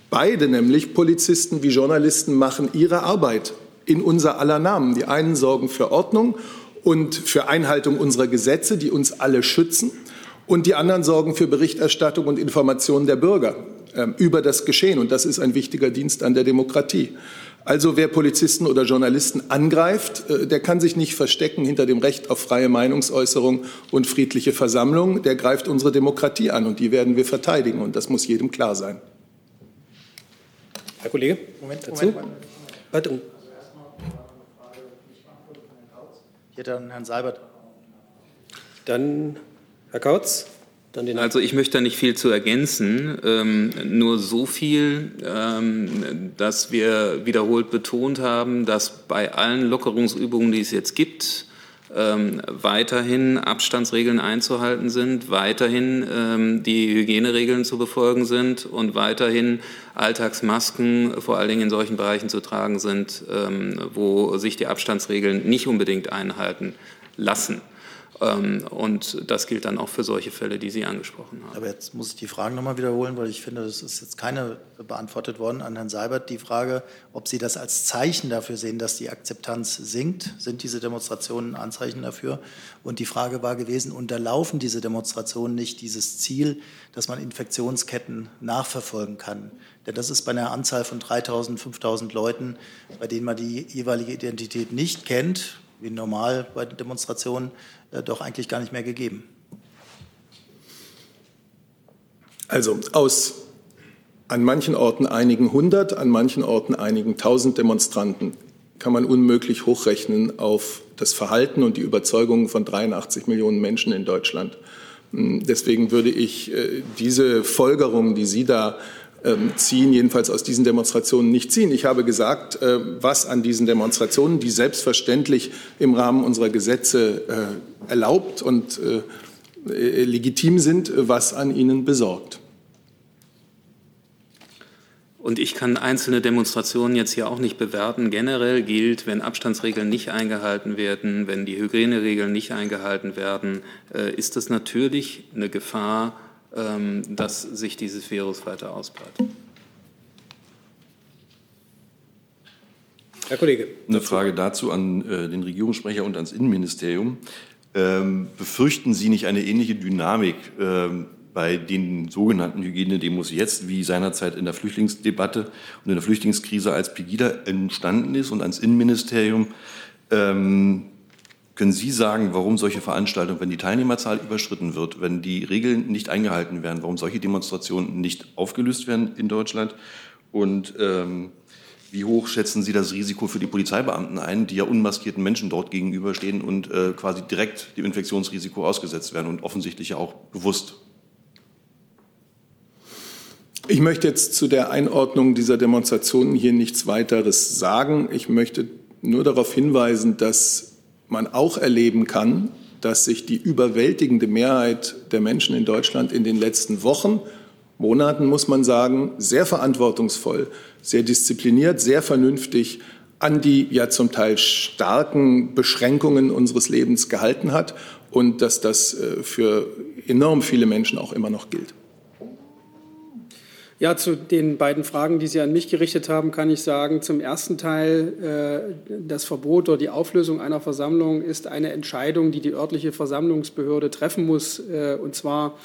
[SPEAKER 4] Beide, nämlich Polizisten wie Journalisten, machen ihre Arbeit in unser aller Namen. Die einen sorgen für Ordnung und für Einhaltung unserer Gesetze, die uns alle schützen. Und die anderen sorgen für Berichterstattung und Information der Bürger äh, über das Geschehen. Und das ist ein wichtiger Dienst an der Demokratie. Also wer Polizisten oder Journalisten angreift, äh, der kann sich nicht verstecken hinter dem Recht auf freie Meinungsäußerung und friedliche Versammlung. Der greift unsere Demokratie an und die werden wir verteidigen. Und das muss jedem klar sein.
[SPEAKER 3] Herr Kollege, Moment, dazu. Moment, Moment. Warte.
[SPEAKER 6] Ich hätte dann Herrn Seibert.
[SPEAKER 3] Dann Herr Kautz
[SPEAKER 2] also ich möchte da nicht viel zu ergänzen, ähm, nur so viel, ähm, dass wir wiederholt betont haben, dass bei allen Lockerungsübungen, die es jetzt gibt, ähm, weiterhin Abstandsregeln einzuhalten sind, weiterhin ähm, die Hygieneregeln zu befolgen sind und weiterhin Alltagsmasken vor allen Dingen in solchen Bereichen zu tragen sind, ähm, wo sich die Abstandsregeln nicht unbedingt einhalten lassen. Ähm, und das gilt dann auch für solche Fälle, die Sie angesprochen haben.
[SPEAKER 6] Aber jetzt muss ich die Fragen nochmal wiederholen, weil ich finde, das ist jetzt keine beantwortet worden an Herrn Seibert. Die Frage, ob Sie das als Zeichen dafür sehen, dass die Akzeptanz sinkt. Sind diese Demonstrationen Anzeichen dafür? Und die Frage war gewesen, unterlaufen diese Demonstrationen nicht dieses Ziel, dass man Infektionsketten nachverfolgen kann? Denn das ist bei einer Anzahl von 3.000, 5.000 Leuten, bei denen man die jeweilige Identität nicht kennt, wie normal bei den Demonstrationen, äh, doch eigentlich gar nicht mehr gegeben.
[SPEAKER 4] Also aus an manchen Orten einigen hundert, an manchen Orten einigen tausend Demonstranten kann man unmöglich hochrechnen auf das Verhalten und die Überzeugungen von 83 Millionen Menschen in Deutschland. Hm, deswegen würde ich äh, diese Folgerung, die Sie da ziehen, jedenfalls aus diesen Demonstrationen nicht ziehen. Ich habe gesagt, äh, was an diesen Demonstrationen, die selbstverständlich im Rahmen unserer Gesetze äh, erlaubt und äh, legitim sind, was an ihnen besorgt.
[SPEAKER 2] Und ich kann einzelne Demonstrationen jetzt hier auch nicht bewerten. Generell gilt, wenn Abstandsregeln nicht eingehalten werden, wenn die Hygieneregeln nicht eingehalten werden, ist das natürlich eine Gefahr ähm, dass sich dieses Virus weiter ausbreitet.
[SPEAKER 3] Herr Kollege.
[SPEAKER 12] Eine Frage dazu an äh, den Regierungssprecher und ans Innenministerium. Ähm, befürchten Sie nicht eine ähnliche Dynamik ähm, bei den sogenannten Hygienedemos jetzt, wie seinerzeit in der Flüchtlingsdebatte und in der Flüchtlingskrise als Pegida entstanden ist und ans Innenministerium? Ähm, können Sie sagen, warum solche Veranstaltungen, wenn die Teilnehmerzahl überschritten wird, wenn die Regeln nicht eingehalten werden, warum solche Demonstrationen nicht aufgelöst werden in Deutschland? Und ähm, wie hoch schätzen Sie das Risiko für die Polizeibeamten ein, die ja unmaskierten Menschen dort gegenüberstehen und äh, quasi direkt dem Infektionsrisiko ausgesetzt werden und offensichtlich ja auch bewusst?
[SPEAKER 4] Ich möchte jetzt zu der Einordnung dieser Demonstrationen hier nichts weiteres sagen. Ich möchte nur darauf hinweisen, dass man auch erleben kann, dass sich die überwältigende Mehrheit der Menschen in Deutschland in den letzten Wochen, Monaten, muss man sagen, sehr verantwortungsvoll, sehr diszipliniert, sehr vernünftig an die ja zum Teil starken Beschränkungen unseres Lebens gehalten hat und dass das äh, für enorm viele Menschen auch immer noch gilt.
[SPEAKER 8] Ja, zu den beiden Fragen, die Sie an mich gerichtet haben, kann ich sagen, zum ersten Teil, äh, das Verbot oder die Auflösung einer Versammlung ist eine Entscheidung, die die örtliche Versammlungsbehörde treffen muss, äh, und zwar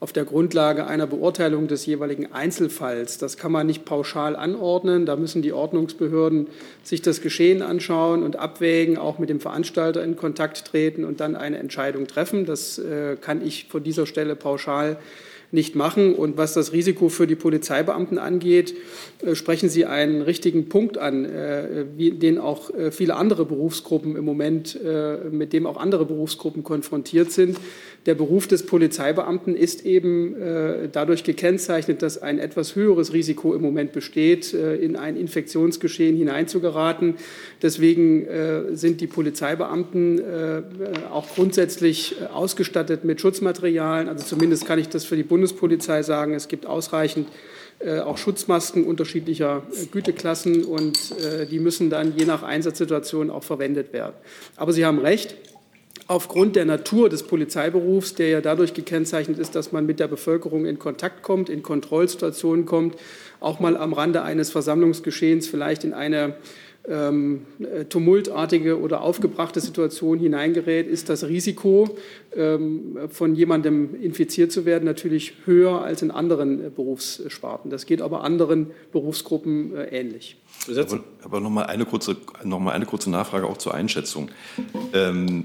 [SPEAKER 8] auf der Grundlage einer Beurteilung des jeweiligen Einzelfalls. Das kann man nicht pauschal anordnen. Da müssen die Ordnungsbehörden sich das Geschehen anschauen und abwägen, auch mit dem Veranstalter in Kontakt treten und dann eine Entscheidung treffen. Das äh, kann ich von dieser Stelle pauschal nicht machen. Und was das Risiko für die Polizeibeamten angeht, äh, sprechen Sie einen richtigen Punkt an, äh, den auch viele andere Berufsgruppen im Moment, mit dem auch andere Berufsgruppen konfrontiert sind. Der Beruf des Polizeibeamten ist eben äh, dadurch gekennzeichnet, dass ein etwas höheres Risiko im Moment besteht, äh, in ein Infektionsgeschehen hineinzugeraten. Deswegen äh, sind die Polizeibeamten äh, auch grundsätzlich äh, ausgestattet mit Schutzmaterialien. Also zumindest kann ich das für die Bundespolizei sagen. Es gibt ausreichend äh, auch Schutzmasken unterschiedlicher Güteklassen und die müssen dann je nach Einsatzsituation auch verwendet werden. Aber Sie haben recht aufgrund der Natur des Polizeiberufs, der ja dadurch gekennzeichnet ist, dass man mit der Bevölkerung in Kontakt kommt, in Kontrollsituationen kommt, auch mal am Rande eines Versammlungsgeschehens vielleicht in eine ähm, tumultartige oder aufgebrachte Situation hineingerät, ist das Risiko, ähm, von jemandem infiziert zu werden, natürlich höher als in anderen äh, Berufssparten. Das geht aber anderen Berufsgruppen äh, ähnlich.
[SPEAKER 12] Aber, aber noch, mal eine kurze, noch mal eine kurze Nachfrage auch zur Einschätzung. Ähm,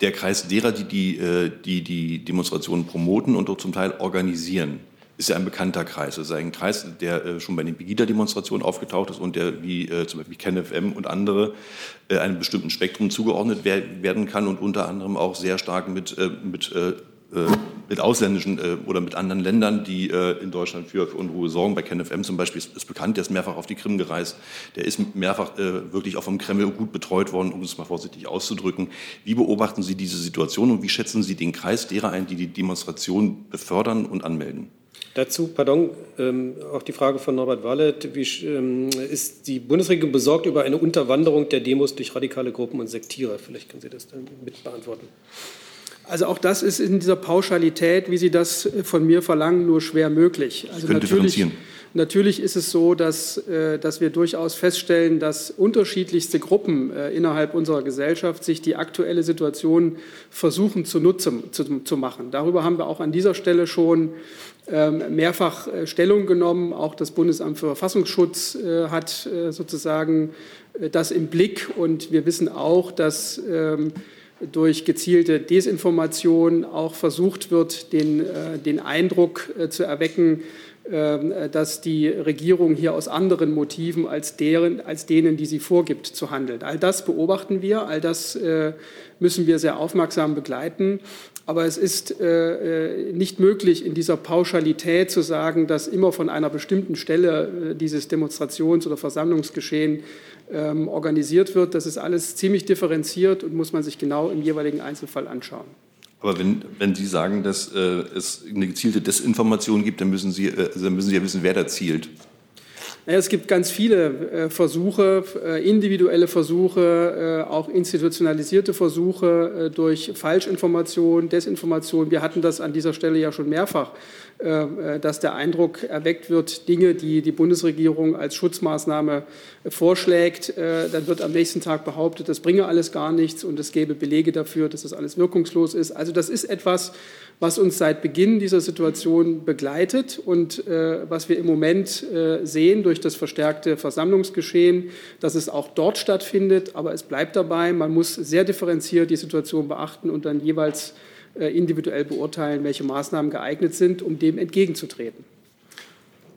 [SPEAKER 12] der Kreis derer, die die, äh, die, die Demonstrationen promoten und auch zum Teil organisieren, ist ja ein bekannter Kreis. Es ist ein Kreis, der äh, schon bei den Pegida-Demonstrationen aufgetaucht ist und der wie äh, zum Beispiel KenFM und andere einem bestimmten Spektrum zugeordnet werden kann und unter anderem auch sehr stark mit, mit mit ausländischen äh, oder mit anderen Ländern, die äh, in Deutschland für, für Unruhe sorgen. Bei KenFM zum Beispiel ist, ist, bekannt, der ist mehrfach auf die Krim gereist. Der ist mehrfach wirklich auch vom Kreml gut betreut worden, um es mal vorsichtig auszudrücken. Wie beobachten Sie diese Situation und wie schätzen Sie den Kreis derer ein, die die Demonstration befördern und anmelden?
[SPEAKER 3] Dazu, pardon, ähm, auch die Frage von Norbert Wallet. Wie ähm, ist die Bundesregierung besorgt über eine Unterwanderung der Demos durch radikale Gruppen und Sektierer? Vielleicht können Sie das dann mit beantworten.
[SPEAKER 8] Also auch das ist in dieser Pauschalität, wie Sie das von mir verlangen, nur schwer möglich. Also natürlich, natürlich ist es so, dass, äh, dass wir durchaus feststellen, dass unterschiedlichste Gruppen äh, innerhalb unserer Gesellschaft sich die aktuelle Situation versuchen zunutze zu, zu machen. Darüber haben wir auch an dieser Stelle schon ähm, mehrfach äh, Stellung genommen. Auch das Bundesamt für Verfassungsschutz hat sozusagen das im Blick. Und wir wissen auch, dass ähm, durch gezielte Desinformation auch versucht wird, den, äh, den Eindruck äh, zu erwecken, äh, dass die Regierung hier aus anderen Motiven als, deren, als denen, die sie vorgibt, zu handeln. All das beobachten wir, all das müssen wir sehr aufmerksam begleiten. Aber es ist nicht möglich, in dieser Pauschalität zu sagen, dass immer von einer bestimmten Stelle dieses Demonstrations- oder Versammlungsgeschehen ähm, organisiert wird. Das ist alles ziemlich differenziert und muss man sich genau im jeweiligen Einzelfall anschauen.
[SPEAKER 12] Aber wenn, wenn Sie sagen, dass äh, es eine gezielte Desinformation gibt, dann müssen, Sie, äh, dann müssen Sie ja wissen, wer da zielt.
[SPEAKER 8] Es gibt ganz viele äh, Versuche, äh, individuelle Versuche, äh, auch institutionalisierte Versuche durch Falschinformation, Desinformation. Wir hatten das an dieser Stelle ja schon mehrfach dass der Eindruck erweckt wird, Dinge, die die Bundesregierung als Schutzmaßnahme vorschlägt, dann wird am nächsten Tag behauptet, das bringe alles gar nichts und es gäbe Belege dafür, dass das alles wirkungslos ist. Also das ist etwas, was uns seit Beginn dieser Situation begleitet und äh, was wir im Moment sehen durch das verstärkte Versammlungsgeschehen, dass es auch dort stattfindet. Aber es bleibt dabei, man muss sehr differenziert die Situation beachten und dann jeweils äh, individuell beurteilen, welche Maßnahmen geeignet sind, um dem entgegenzutreten.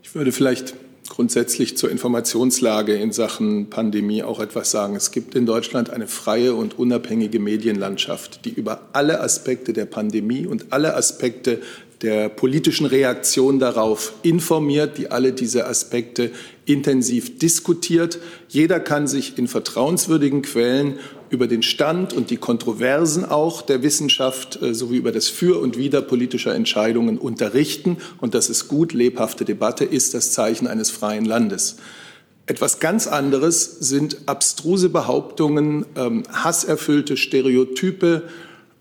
[SPEAKER 4] Ich würde vielleicht grundsätzlich zur Informationslage in Sachen Pandemie auch etwas sagen. Es gibt in Deutschland eine freie und unabhängige Medienlandschaft, die über alle Aspekte der Pandemie und alle Aspekte der politischen Reaktion darauf informiert, die alle diese Aspekte intensiv diskutiert. Jeder kann sich in vertrauenswürdigen Quellen über den Stand und die Kontroversen auch der Wissenschaft äh, sowie über das Für und Wider politischer Entscheidungen unterrichten. Und das ist gut. Lebhafte Debatte ist das Zeichen eines freien Landes. Etwas ganz anderes sind abstruse Behauptungen, ähm, hasserfüllte Stereotype,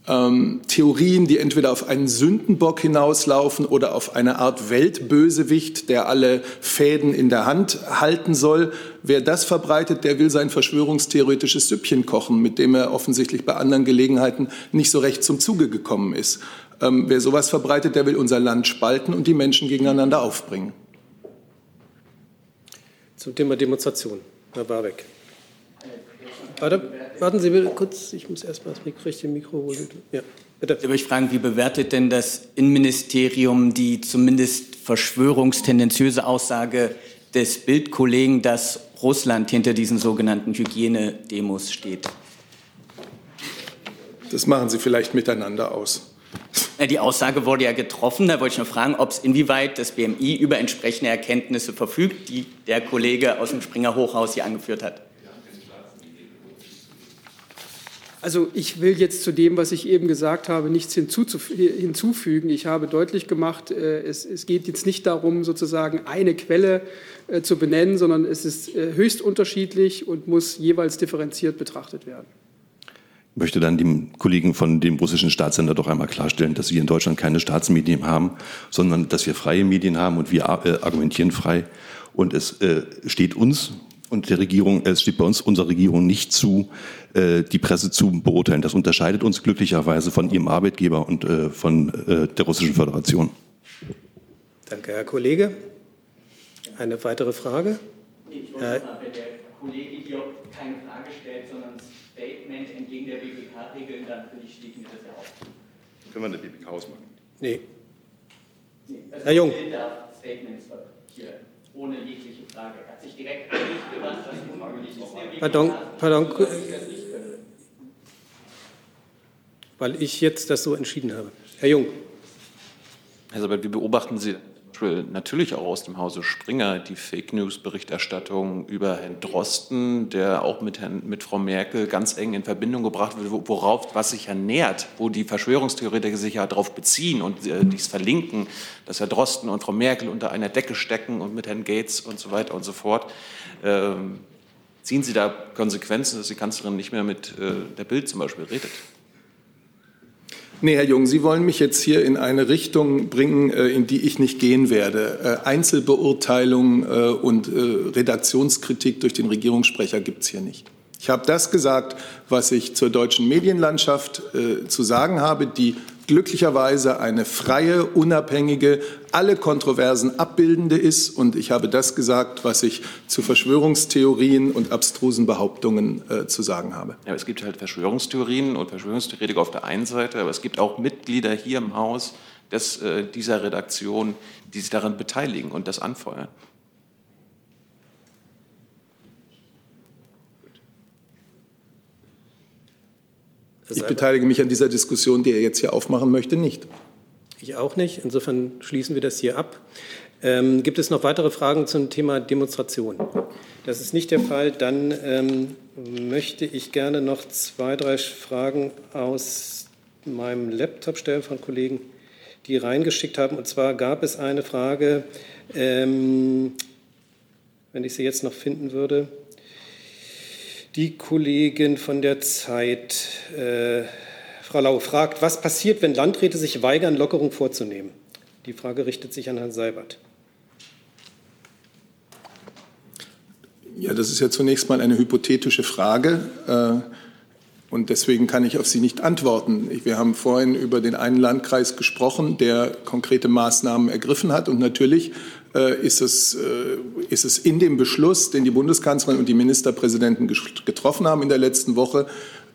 [SPEAKER 4] ähm, Theorien, die entweder auf einen Sündenbock hinauslaufen oder auf eine Art Weltbösewicht, der alle Fäden in der Hand halten soll. Wer das verbreitet, der will sein verschwörungstheoretisches Süppchen kochen, mit dem er offensichtlich bei anderen Gelegenheiten nicht so recht zum Zuge gekommen ist. Ähm, wer sowas verbreitet, der will unser Land spalten und die Menschen gegeneinander aufbringen.
[SPEAKER 3] Zum Thema Demonstration, Herr Warbeck. Warte, warten Sie bitte kurz, ich muss erst mal das Mikro, richtige Mikro holen. Ja,
[SPEAKER 13] bitte. Ich möchte fragen, wie bewertet denn das Innenministerium die zumindest verschwörungstendenziöse Aussage des Bildkollegen, dass Russland hinter diesen sogenannten Hygienedemos steht?
[SPEAKER 4] Das machen Sie vielleicht miteinander aus.
[SPEAKER 13] Die Aussage wurde ja getroffen. Da wollte ich noch fragen, ob es inwieweit das BMI über entsprechende Erkenntnisse verfügt, die der Kollege aus dem Springer Hochhaus hier angeführt hat.
[SPEAKER 8] Also ich will jetzt zu dem, was ich eben gesagt habe, nichts hinzufügen. Ich habe deutlich gemacht, äh, es, geht jetzt nicht darum, sozusagen eine Quelle äh, zu benennen, sondern es ist äh, höchst unterschiedlich und muss jeweils differenziert betrachtet werden.
[SPEAKER 12] Ich möchte dann dem Kollegen von dem russischen Staatssender doch einmal klarstellen, dass wir in Deutschland keine Staatsmedien haben, sondern dass wir freie Medien haben und wir argumentieren frei. Und es steht uns und der Regierung, es steht bei uns unserer Regierung nicht zu, äh, die Presse zu beurteilen. Das unterscheidet uns glücklicherweise von ihrem Arbeitgeber und äh, von äh, der Russischen Föderation.
[SPEAKER 3] Danke, Herr Kollege. Eine weitere Frage?
[SPEAKER 13] Ich wollte mal, wenn der Kollege hier keine Frage stellt, sondern ein Statement entgegen der BBK-Regeln, dann finde ich, steht mir das ja auch.
[SPEAKER 12] Können wir eine BBK ausmachen?
[SPEAKER 3] Nee.
[SPEAKER 13] nee also Herr Jung. Statements hier ohne jegliche Frage. Er hat sich direkt an mich gewandt, was unmöglich ist.
[SPEAKER 3] Pardon, pardon, weil ich jetzt das so entschieden habe. Herr Jung.
[SPEAKER 1] Herr Sabat, wie beobachten Sie natürlich auch aus dem Hause Springer die Fake News-Berichterstattung über Herrn Drosten, der auch mit, Herrn, mit Frau Merkel ganz eng in Verbindung gebracht wird, worauf, was sich ernährt, wo die Verschwörungstheoretiker sich ja darauf beziehen und äh, dies verlinken, dass Herr Drosten und Frau Merkel unter einer Decke stecken und mit Herrn Gates und so weiter und so fort. Ähm, ziehen Sie da Konsequenzen, dass die Kanzlerin nicht mehr mit äh, der Bild zum Beispiel redet?
[SPEAKER 4] Nee, Herr Jung, Sie wollen mich jetzt hier in eine Richtung bringen, äh, in die ich nicht gehen werde. Äh, Einzelbeurteilung äh, und Redaktionskritik durch den Regierungssprecher gibt es hier nicht. Ich habe das gesagt, was ich zur deutschen Medienlandschaft zu sagen habe, die glücklicherweise eine freie, unabhängige, alle Kontroversen abbildende ist. Und ich habe das gesagt, was ich zu Verschwörungstheorien und abstrusen Behauptungen äh, zu sagen habe.
[SPEAKER 1] Ja, es gibt halt Verschwörungstheorien und Verschwörungstheoretiker auf der einen Seite, aber es gibt auch Mitglieder hier im Haus des, äh, dieser Redaktion, die sich daran beteiligen und das anfeuern.
[SPEAKER 4] Ich beteilige mich an dieser Diskussion, die er jetzt hier aufmachen möchte, nicht.
[SPEAKER 3] Ich auch nicht. Insofern schließen wir das hier ab. Ähm, gibt es noch weitere Fragen zum Thema Demonstration? Das ist nicht der Fall. Dann ähm, möchte ich gerne noch zwei, drei Fragen aus meinem Laptop stellen von Kollegen, die reingeschickt haben. Und zwar gab es eine Frage, ähm, wenn ich sie jetzt noch finden würde. Die Kollegin von der Zeit, äh, Frau Lau, fragt, was passiert, wenn Landräte sich weigern, Lockerung vorzunehmen? Die Frage richtet sich an Herrn Seibert.
[SPEAKER 4] Ja, das ist ja zunächst mal eine hypothetische Frage. Äh, und deswegen kann ich auf sie nicht antworten. Wir haben vorhin über den einen Landkreis gesprochen, der konkrete Maßnahmen ergriffen hat. Und natürlich ist es, äh, ist es in dem Beschluss, den die Bundeskanzlerin und die Ministerpräsidenten getroffen haben in der letzten Woche,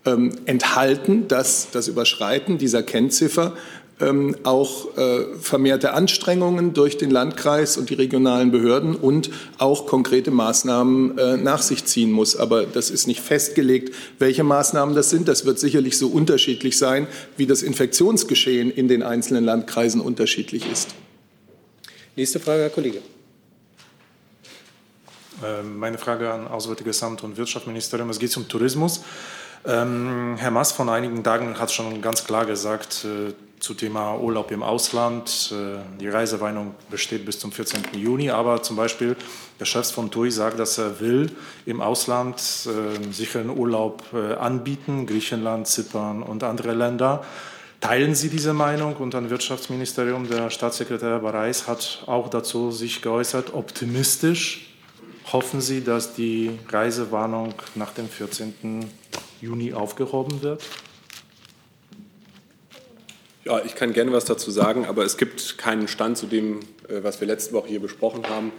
[SPEAKER 4] ähm, enthalten, dass das Überschreiten dieser Kennziffer ähm, auch äh, vermehrte Anstrengungen durch den Landkreis und die regionalen Behörden und auch konkrete Maßnahmen nach sich ziehen muss. Aber das ist nicht festgelegt, welche Maßnahmen das sind. Das wird sicherlich so unterschiedlich sein, wie das Infektionsgeschehen in den einzelnen Landkreisen unterschiedlich ist.
[SPEAKER 3] Nächste Frage, Herr Kollege.
[SPEAKER 14] Ähm, meine Frage an Auswärtiges Amt und Wirtschaftsministerium. Es geht um Tourismus. Ähm, Herr Maas von einigen Tagen hat schon ganz klar gesagt, äh, zu Thema Urlaub im Ausland. Äh, die Reisewarnung besteht bis zum 14. Juni, aber zum Beispiel der Chef von TUI sagt, dass er will im Ausland äh, sicheren Urlaub äh, anbieten, Griechenland, Zypern und andere Länder. Teilen Sie diese Meinung? Und ein Wirtschaftsministerium, der Staatssekretär Bareis hat auch dazu sich geäußert, optimistisch. Hoffen Sie, dass die Reisewarnung nach dem 14. Juni aufgehoben wird?
[SPEAKER 15] Ja, ich kann gerne was dazu sagen, aber es gibt keinen Stand zu dem, äh, was wir letzte Woche hier besprochen haben,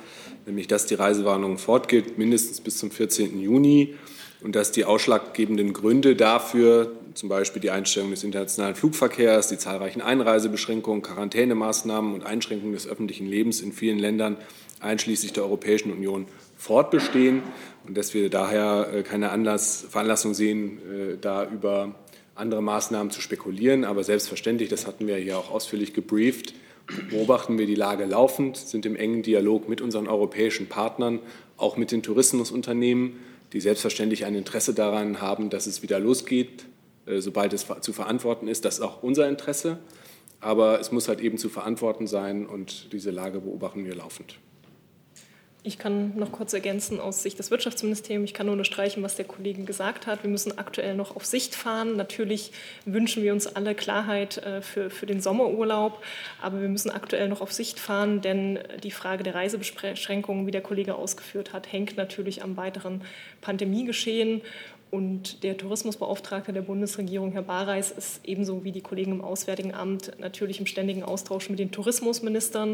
[SPEAKER 15] nämlich dass die Reisewarnung fortgeht, mindestens bis zum 14. Juni und dass die ausschlaggebenden Gründe dafür, zum Beispiel die Einstellung des internationalen Flugverkehrs, die zahlreichen Einreisebeschränkungen, Quarantänemaßnahmen und Einschränkungen des öffentlichen Lebens in vielen Ländern, einschließlich der Europäischen Union, fortbestehen und dass wir daher äh, keine Anlass, Veranlassung sehen, äh, da über andere Maßnahmen zu spekulieren. Aber selbstverständlich, das hatten wir hier auch ausführlich gebrieft, beobachten wir die Lage laufend, sind im engen Dialog mit unseren europäischen Partnern, auch mit den Tourismusunternehmen, die selbstverständlich ein Interesse daran haben, dass es wieder losgeht, sobald es zu verantworten ist. Das ist auch unser Interesse. Aber es muss halt eben zu verantworten sein und diese Lage beobachten wir laufend.
[SPEAKER 16] Ich kann noch kurz ergänzen aus Sicht des Wirtschaftsministeriums. Ich kann nur unterstreichen, was der Kollege gesagt hat. Wir müssen aktuell noch auf Sicht fahren. Natürlich wünschen wir uns alle Klarheit äh, für, für den Sommerurlaub, aber wir müssen aktuell noch auf Sicht fahren, denn die Frage der Reisebeschränkungen, wie der Kollege ausgeführt hat, hängt natürlich am weiteren Pandemiegeschehen. Und der Tourismusbeauftragte der Bundesregierung, Herr Bareis, ist ebenso wie die Kollegen im Auswärtigen Amt natürlich im ständigen Austausch mit den Tourismusministern,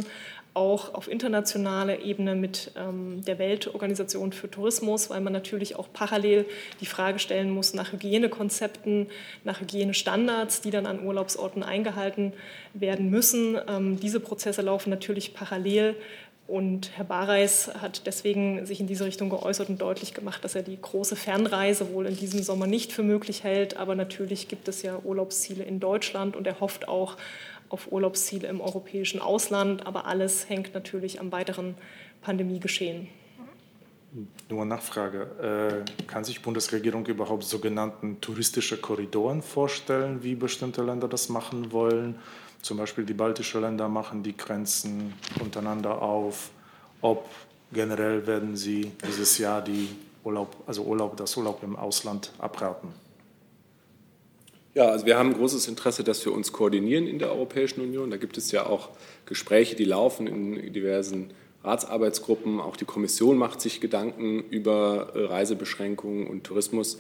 [SPEAKER 16] auch auf internationaler Ebene mit ähm, der Weltorganisation für Tourismus, weil man natürlich auch parallel die Frage stellen muss nach Hygienekonzepten, nach Hygienestandards, die dann an Urlaubsorten eingehalten werden müssen. Ähm, diese Prozesse laufen natürlich parallel. Und Herr Bareis hat deswegen sich in diese Richtung geäußert und deutlich gemacht, dass er die große Fernreise wohl in diesem Sommer nicht für möglich hält. Aber natürlich gibt es ja Urlaubsziele in Deutschland und er hofft auch auf Urlaubsziele im europäischen Ausland. Aber alles hängt natürlich am weiteren Pandemiegeschehen.
[SPEAKER 14] Nur eine Nachfrage. Äh, kann sich Bundesregierung überhaupt sogenannten touristische Korridoren vorstellen, wie bestimmte Länder das machen wollen? Zum Beispiel die baltischen Länder machen die Grenzen untereinander auf. Ob generell werden sie dieses Jahr die Urlaub, also Urlaub, das Urlaub im Ausland abraten?
[SPEAKER 15] Ja, also wir haben großes Interesse, dass wir uns koordinieren in der Europäischen Union. Da gibt es ja auch Gespräche, die laufen in diversen Ratsarbeitsgruppen. Auch die Kommission macht sich Gedanken über Reisebeschränkungen und Tourismus.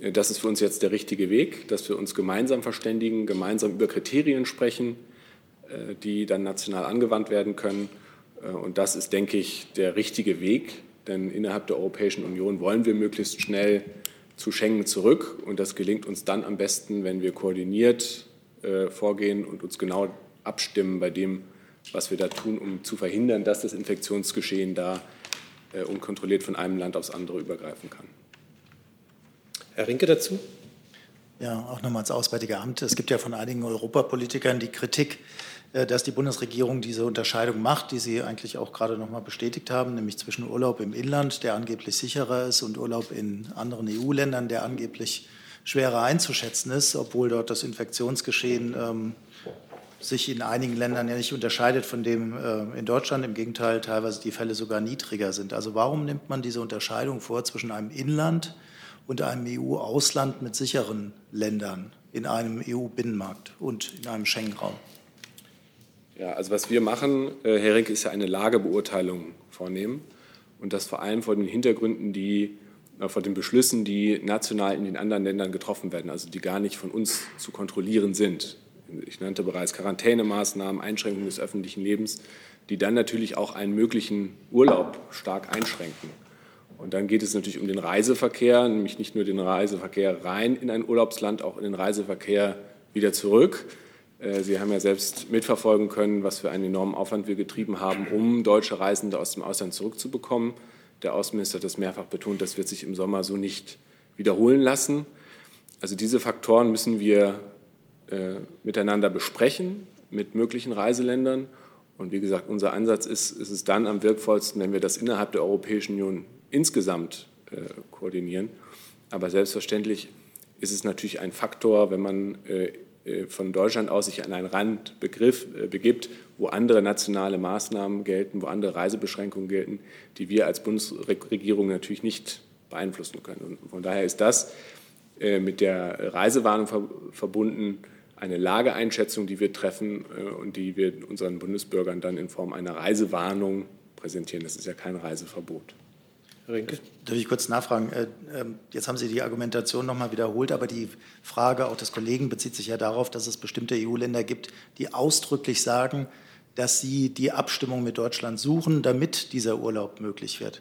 [SPEAKER 15] Äh, das ist für uns jetzt der richtige Weg, dass wir uns gemeinsam verständigen, gemeinsam über Kriterien sprechen, äh, die dann national angewandt werden können. Äh, und das ist, denke ich, der richtige Weg, denn innerhalb der Europäischen Union wollen wir möglichst schnell zu Schengen zurück. Und das gelingt uns dann am besten, wenn wir koordiniert vorgehen und uns genau abstimmen bei dem, was wir da tun, um zu verhindern, dass das Infektionsgeschehen da unkontrolliert von einem Land aufs andere übergreifen kann.
[SPEAKER 3] Herr Rinke dazu?
[SPEAKER 6] Ja, auch nochmal als Auswärtiger Amt. Es gibt ja von einigen Europapolitikern die Kritik, äh, dass die Bundesregierung diese Unterscheidung macht, die Sie eigentlich auch gerade nochmal bestätigt haben, nämlich zwischen Urlaub im Inland, der angeblich sicherer ist, und Urlaub in anderen EU-Ländern, der angeblich schwerer einzuschätzen ist, obwohl dort das Infektionsgeschehen ähm, sich in einigen Ländern ja nicht unterscheidet von dem äh, in Deutschland. Im Gegenteil, teilweise die Fälle sogar niedriger sind. Also warum nimmt man diese Unterscheidung vor zwischen einem Inland, und einem EU-Ausland mit sicheren Ländern in einem EU-Binnenmarkt und in einem Schengen-Raum?
[SPEAKER 15] Ja, also was wir machen, äh, Herr Rinke, ist ja eine Lagebeurteilung vornehmen und das vor allem vor den Hintergründen, die äh, vor den Beschlüssen, die national in den anderen Ländern getroffen werden, also die gar nicht von uns zu kontrollieren sind. Ich nannte bereits Quarantänemaßnahmen, Einschränkungen des öffentlichen Lebens, die dann natürlich auch einen möglichen Urlaub stark einschränken. Und dann geht es natürlich um den Reiseverkehr, nämlich nicht nur den Reiseverkehr rein in ein Urlaubsland, auch in den Reiseverkehr wieder zurück. Äh, Sie haben ja selbst mitverfolgen können, was für einen enormen Aufwand wir getrieben haben, um deutsche Reisende aus dem Ausland zurückzubekommen. Der Außenminister hat das mehrfach betont, das wird sich im Sommer so nicht wiederholen lassen. Also diese Faktoren müssen wir äh, miteinander besprechen mit möglichen Reiseländern. Und wie gesagt, unser Ansatz ist, ist es dann am wirkvollsten, wenn wir das innerhalb der Europäischen Union insgesamt äh, koordinieren. Aber selbstverständlich ist es natürlich ein Faktor, wenn man äh, äh, von Deutschland aus sich an einen Randbegriff äh, begibt, wo andere nationale Maßnahmen gelten, wo andere Reisebeschränkungen gelten, die wir als Bundesregierung natürlich nicht beeinflussen können. Und von daher ist das äh, mit der Reisewarnung verbunden eine Lageeinschätzung, die wir treffen und die wir unseren Bundesbürgern dann in Form einer Reisewarnung präsentieren. Das ist ja kein Reiseverbot.
[SPEAKER 6] Rinke. Darf ich kurz nachfragen? Äh, ähm, jetzt haben Sie die Argumentation nochmal wiederholt, aber die Frage auch des Kollegen bezieht sich ja darauf, dass es bestimmte EU-Länder gibt, die ausdrücklich sagen, dass sie die Abstimmung mit Deutschland suchen, damit dieser Urlaub möglich wird.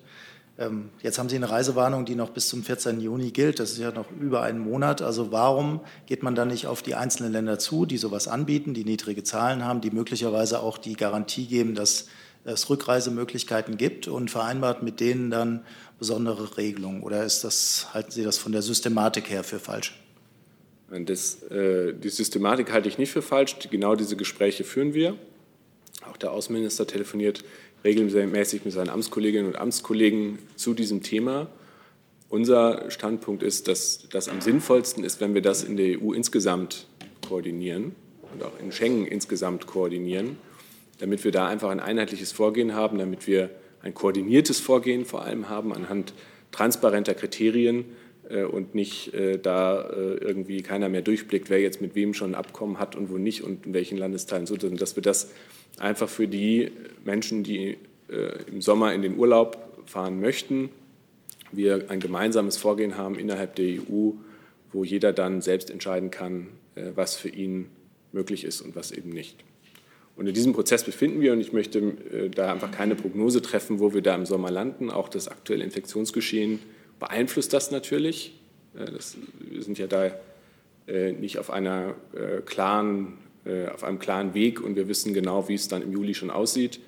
[SPEAKER 6] Ähm, jetzt haben Sie eine Reisewarnung, die noch bis zum 14. Juni gilt. Das ist ja noch über einen Monat. Also warum geht man dann nicht auf die einzelnen Länder zu, die sowas anbieten, die niedrige Zahlen haben, die möglicherweise auch die Garantie geben, dass es Rückreisemöglichkeiten gibt und vereinbart mit denen dann besondere Regelungen? Oder ist das, halten Sie das von der Systematik her für falsch?
[SPEAKER 15] Das, äh, die Systematik halte ich nicht für falsch. Genau diese Gespräche führen wir. Auch der Außenminister telefoniert regelmäßig mit seinen Amtskolleginnen und Amtskollegen zu diesem Thema. Unser Standpunkt ist, dass das am sinnvollsten ist, wenn wir das in der EU insgesamt koordinieren und auch in Schengen insgesamt koordinieren damit wir da einfach ein einheitliches Vorgehen haben, damit wir ein koordiniertes Vorgehen vor allem haben anhand transparenter Kriterien äh, und nicht äh, da äh, irgendwie keiner mehr durchblickt, wer jetzt mit wem schon ein Abkommen hat und wo nicht und in welchen Landesteilen so, sondern dass wir das einfach für die Menschen, die im Sommer in den Urlaub fahren möchten, wir ein gemeinsames Vorgehen haben innerhalb der EU, wo jeder dann selbst entscheiden kann, was für ihn möglich ist und was eben nicht. Und in diesem Prozess befinden wir und ich möchte äh, da einfach keine Prognose treffen, wo wir da im Sommer landen. Auch das aktuelle Infektionsgeschehen beeinflusst das natürlich. Äh, das, wir sind ja da äh, nicht auf, einer, klaren, auf einem klaren Weg und wir wissen genau, wie es dann im Juli schon aussieht,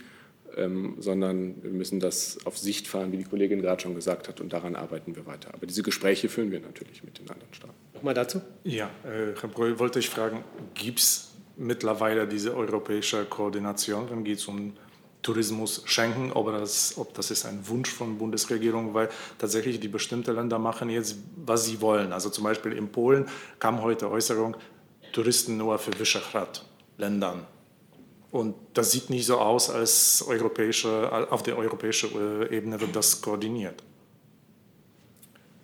[SPEAKER 15] ähm, sondern wir müssen das auf Sicht fahren, wie die Kollegin gerade schon gesagt hat, und daran arbeiten wir weiter. Aber diese Gespräche führen wir natürlich mit den anderen Staaten.
[SPEAKER 3] Nochmal dazu?
[SPEAKER 14] Ja, Herr Brühl, wollte ich fragen, gibt es mittlerweile diese europäische Koordination, wenn es um Tourismus schenken, ob das, ob das ist ein Wunsch von Bundesregierung, weil tatsächlich die bestimmten Länder machen jetzt, was sie wollen. Also zum Beispiel in Polen kam heute Äußerung, Touristen nur für Visegrad-Ländern. Und das sieht nicht so aus, als europäische, auf der europäischen äh, Ebene wird das koordiniert.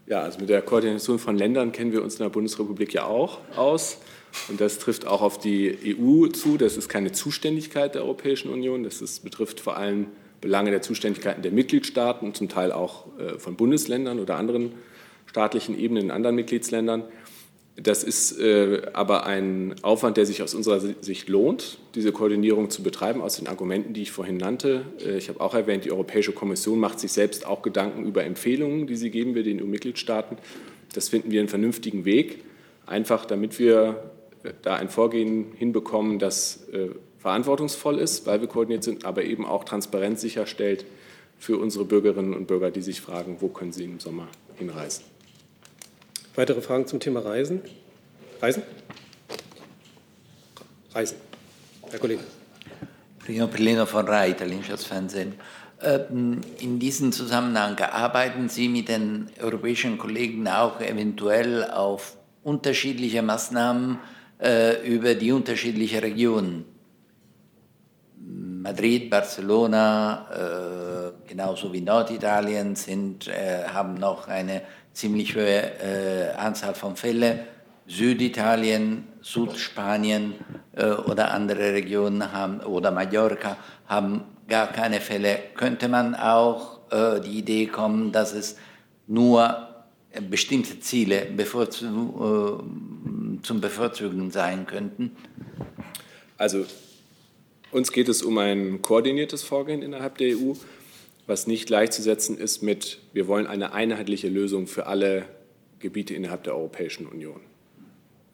[SPEAKER 15] Ja, also mit der Koordination von Ländern kennen wir uns in der Bundesrepublik ja auch aus. Und das trifft auch auf die EU zu. Das ist keine Zuständigkeit der Europäischen Union. Das ist, betrifft vor allem Belange der Zuständigkeiten der Mitgliedstaaten, zum Teil auch äh, von Bundesländern oder anderen staatlichen Ebenen in anderen Mitgliedsländern. Das ist äh, aber ein Aufwand, der sich aus unserer Sicht lohnt, diese Koordinierung zu betreiben, aus den Argumenten, die ich vorhin nannte. Äh, ich habe auch erwähnt, die Europäische Kommission macht sich selbst auch Gedanken über Empfehlungen, die sie geben wir den EU-Mitgliedstaaten. Das finden wir einen vernünftigen Weg, einfach damit wir da ein Vorgehen hinbekommen, das äh, verantwortungsvoll ist, weil wir koordiniert sind, aber eben auch Transparenz sicherstellt für unsere Bürgerinnen und Bürger, die sich fragen, wo können sie im Sommer hinreisen.
[SPEAKER 3] Weitere Fragen zum Thema Reisen? Reisen? Reisen. Herr Kollege.
[SPEAKER 17] Primo Perlino von RAI, italienisches Fernsehen. Ähm, in diesem Zusammenhang arbeiten Sie mit den europäischen Kollegen auch eventuell auf unterschiedliche Maßnahmen äh, über die unterschiedlichen Regionen. Madrid, Barcelona, äh, genauso wie Norditalien sind, äh, haben noch eine ziemlich hohe äh, Anzahl von Fällen. Süditalien, Südspanien äh, oder andere Regionen haben, oder Mallorca haben gar keine Fälle. Könnte man auch äh, die Idee kommen, dass es nur bestimmte Ziele bevorzu zum Bevorzugen sein könnten?
[SPEAKER 15] Also uns geht es um ein koordiniertes Vorgehen innerhalb der EU, was nicht gleichzusetzen ist mit, wir wollen eine einheitliche Lösung für alle Gebiete innerhalb der Europäischen Union.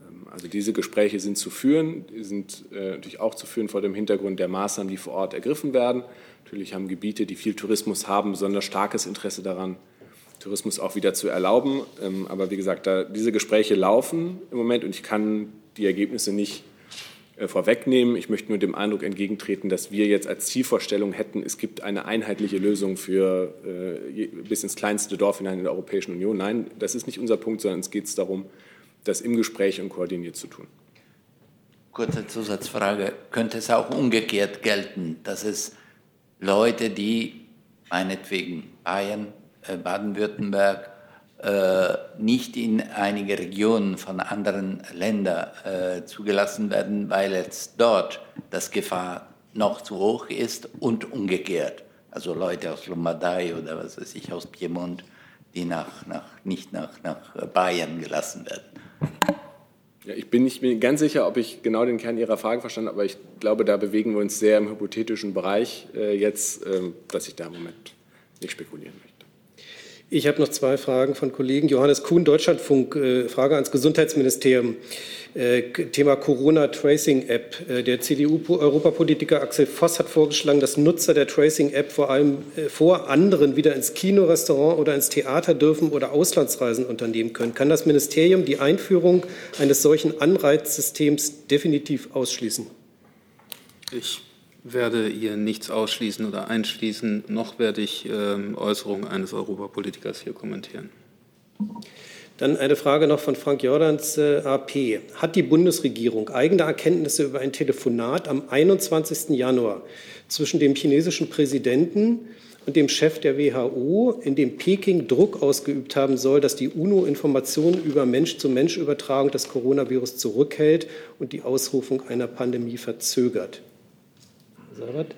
[SPEAKER 15] Ähm, also diese Gespräche sind zu führen, sind äh, natürlich auch zu führen vor dem Hintergrund der Maßnahmen, die vor Ort ergriffen werden. Natürlich haben Gebiete, die viel Tourismus haben, besonders starkes Interesse daran, Tourismus auch wieder zu erlauben. Ähm, aber wie gesagt, diese Gespräche laufen im Moment und ich kann die Ergebnisse nicht äh, vorwegnehmen. Ich möchte nur dem Eindruck entgegentreten, dass wir jetzt als Zielvorstellung hätten, es gibt eine einheitliche Lösung für äh, bis ins kleinste Dorf hinein in der Europäischen Union. Nein, das ist nicht unser Punkt, sondern es geht darum, das im Gespräch und koordiniert zu tun.
[SPEAKER 17] Kurze Zusatzfrage. Könnte es auch umgekehrt gelten, dass es Leute, die meinetwegen Bayern, Baden-Württemberg, äh, nicht in einige Regionen von anderen Ländern äh, zugelassen werden, weil jetzt dort das Gefahr noch zu hoch ist und umgekehrt. Also Leute aus Lombardei oder was weiß ich, aus Piemont, die nach, nach, nicht nach, nach Bayern gelassen werden.
[SPEAKER 15] Ja, ich bin nicht ganz sicher, ob ich genau den Kern Ihrer Frage verstanden habe, aber ich glaube, da bewegen wir uns sehr im hypothetischen Bereich äh, jetzt, äh, dass ich da im Moment nicht spekulieren möchte.
[SPEAKER 3] Ich habe noch zwei Fragen von Kollegen. Johannes Kuhn, Deutschlandfunk, äh, Frage ans Gesundheitsministerium. Äh, Thema Corona-Tracing-App. Äh, der CDU-Europapolitiker Axel Voss hat vorgeschlagen, dass Nutzer der Tracing-App vor allem vor anderen wieder ins Kino, Restaurant oder ins Theater dürfen oder Auslandsreisen unternehmen können. Kann das Ministerium die Einführung eines solchen Anreizsystems definitiv ausschließen?
[SPEAKER 2] Ich werde hier nichts ausschließen oder einschließen, noch werde ich äh, Äußerungen eines Europapolitikers hier kommentieren.
[SPEAKER 3] Dann eine Frage noch von Frank Jordans, äh, AP. Hat die Bundesregierung eigene Erkenntnisse über ein Telefonat am 21. Januar zwischen dem chinesischen Präsidenten und dem Chef der WHO, in dem Peking Druck ausgeübt haben soll, dass die UNO Informationen über Mensch-zu-Mensch-Übertragung des Coronavirus zurückhält und die Ausrufung einer Pandemie verzögert?
[SPEAKER 4] Sabat?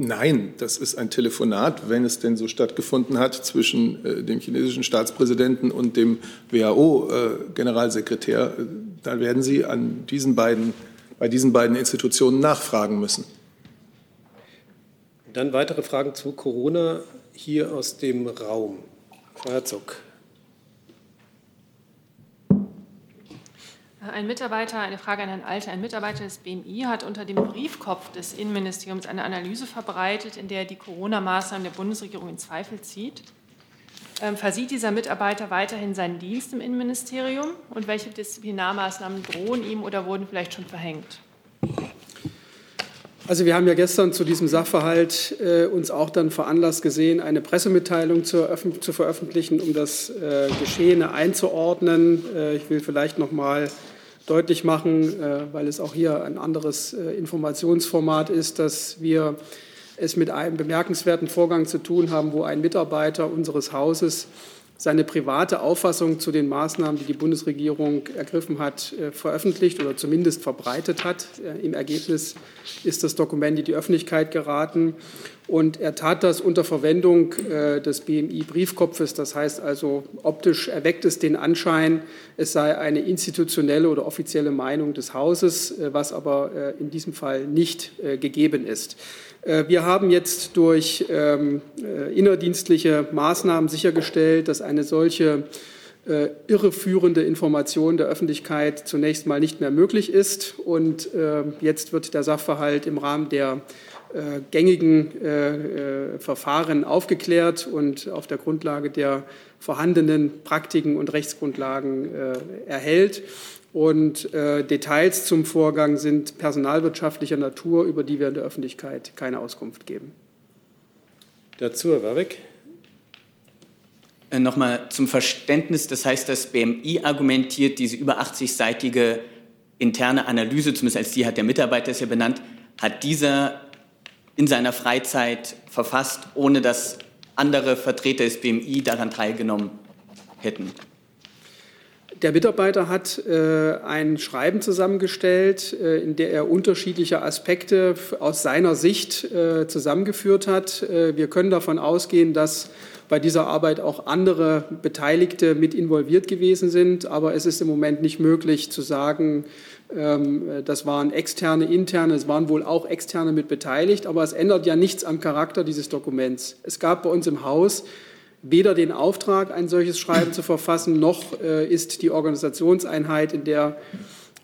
[SPEAKER 4] Nein, das ist ein Telefonat, wenn es denn so stattgefunden hat, zwischen äh, dem chinesischen Staatspräsidenten und dem WHO-Generalsekretär. Äh, da werden Sie an diesen beiden, bei diesen beiden Institutionen nachfragen müssen.
[SPEAKER 3] Dann weitere Fragen zu Corona hier aus dem Raum. Frau Herzog.
[SPEAKER 18] Ein Mitarbeiter, eine Frage an Herrn Alte, ein Mitarbeiter des BMI hat unter dem Briefkopf des Innenministeriums eine Analyse verbreitet, in der er die Corona-Maßnahmen der Bundesregierung in Zweifel zieht. Ähm, versieht dieser Mitarbeiter weiterhin seinen Dienst im Innenministerium und welche Disziplinarmaßnahmen drohen ihm oder wurden vielleicht schon verhängt?
[SPEAKER 8] Also wir haben ja gestern zu diesem Sachverhalt äh, uns auch dann veranlasst gesehen, eine Pressemitteilung zu, zu veröffentlichen, um das äh, Geschehene einzuordnen. Äh, ich will vielleicht noch mal deutlich machen, äh, weil es auch hier ein anderes äh, Informationsformat ist, dass wir es mit einem bemerkenswerten Vorgang zu tun haben, wo ein Mitarbeiter unseres Hauses seine private Auffassung zu den Maßnahmen, die die Bundesregierung ergriffen hat, äh, veröffentlicht oder zumindest verbreitet hat. Im Ergebnis ist das Dokument in die Öffentlichkeit geraten. Und er tat das unter Verwendung des BMI-Briefkopfes. Das heißt also, optisch erweckt es den Anschein, es sei eine institutionelle oder offizielle Meinung des Hauses, was aber in diesem Fall nicht gegeben ist. Wir haben jetzt durch ähm, innerdienstliche Maßnahmen sichergestellt, dass eine solche äh, irreführende Information der Öffentlichkeit zunächst mal nicht mehr möglich ist. Und äh, jetzt wird der Sachverhalt im Rahmen der äh, gängigen Verfahren aufgeklärt und auf der Grundlage der vorhandenen Praktiken und Rechtsgrundlagen erhält. Und äh, Details zum Vorgang sind personalwirtschaftlicher Natur, über die wir in der Öffentlichkeit keine Auskunft geben.
[SPEAKER 3] Dazu, Herr Warwick.
[SPEAKER 13] Äh, Nochmal zum Verständnis, das heißt, das BMI argumentiert, diese über 80-seitige interne Analyse, zumindest als die hat der Mitarbeiter es ja benannt, hat dieser in seiner Freizeit verfasst, ohne dass andere Vertreter des BMI daran teilgenommen hätten.
[SPEAKER 8] Der Mitarbeiter hat äh, ein Schreiben zusammengestellt, äh, in der er unterschiedliche Aspekte aus seiner Sicht äh, zusammengeführt hat. Äh, wir können davon ausgehen, dass bei dieser Arbeit auch andere Beteiligte mit involviert gewesen sind. Aber es ist im Moment nicht möglich zu sagen, ähm, das waren externe, interne, es waren wohl auch externe mit beteiligt. Aber es ändert ja nichts am Charakter dieses Dokuments. Es gab bei uns im Haus weder den Auftrag, ein solches Schreiben zu verfassen, noch äh, ist die Organisationseinheit, in der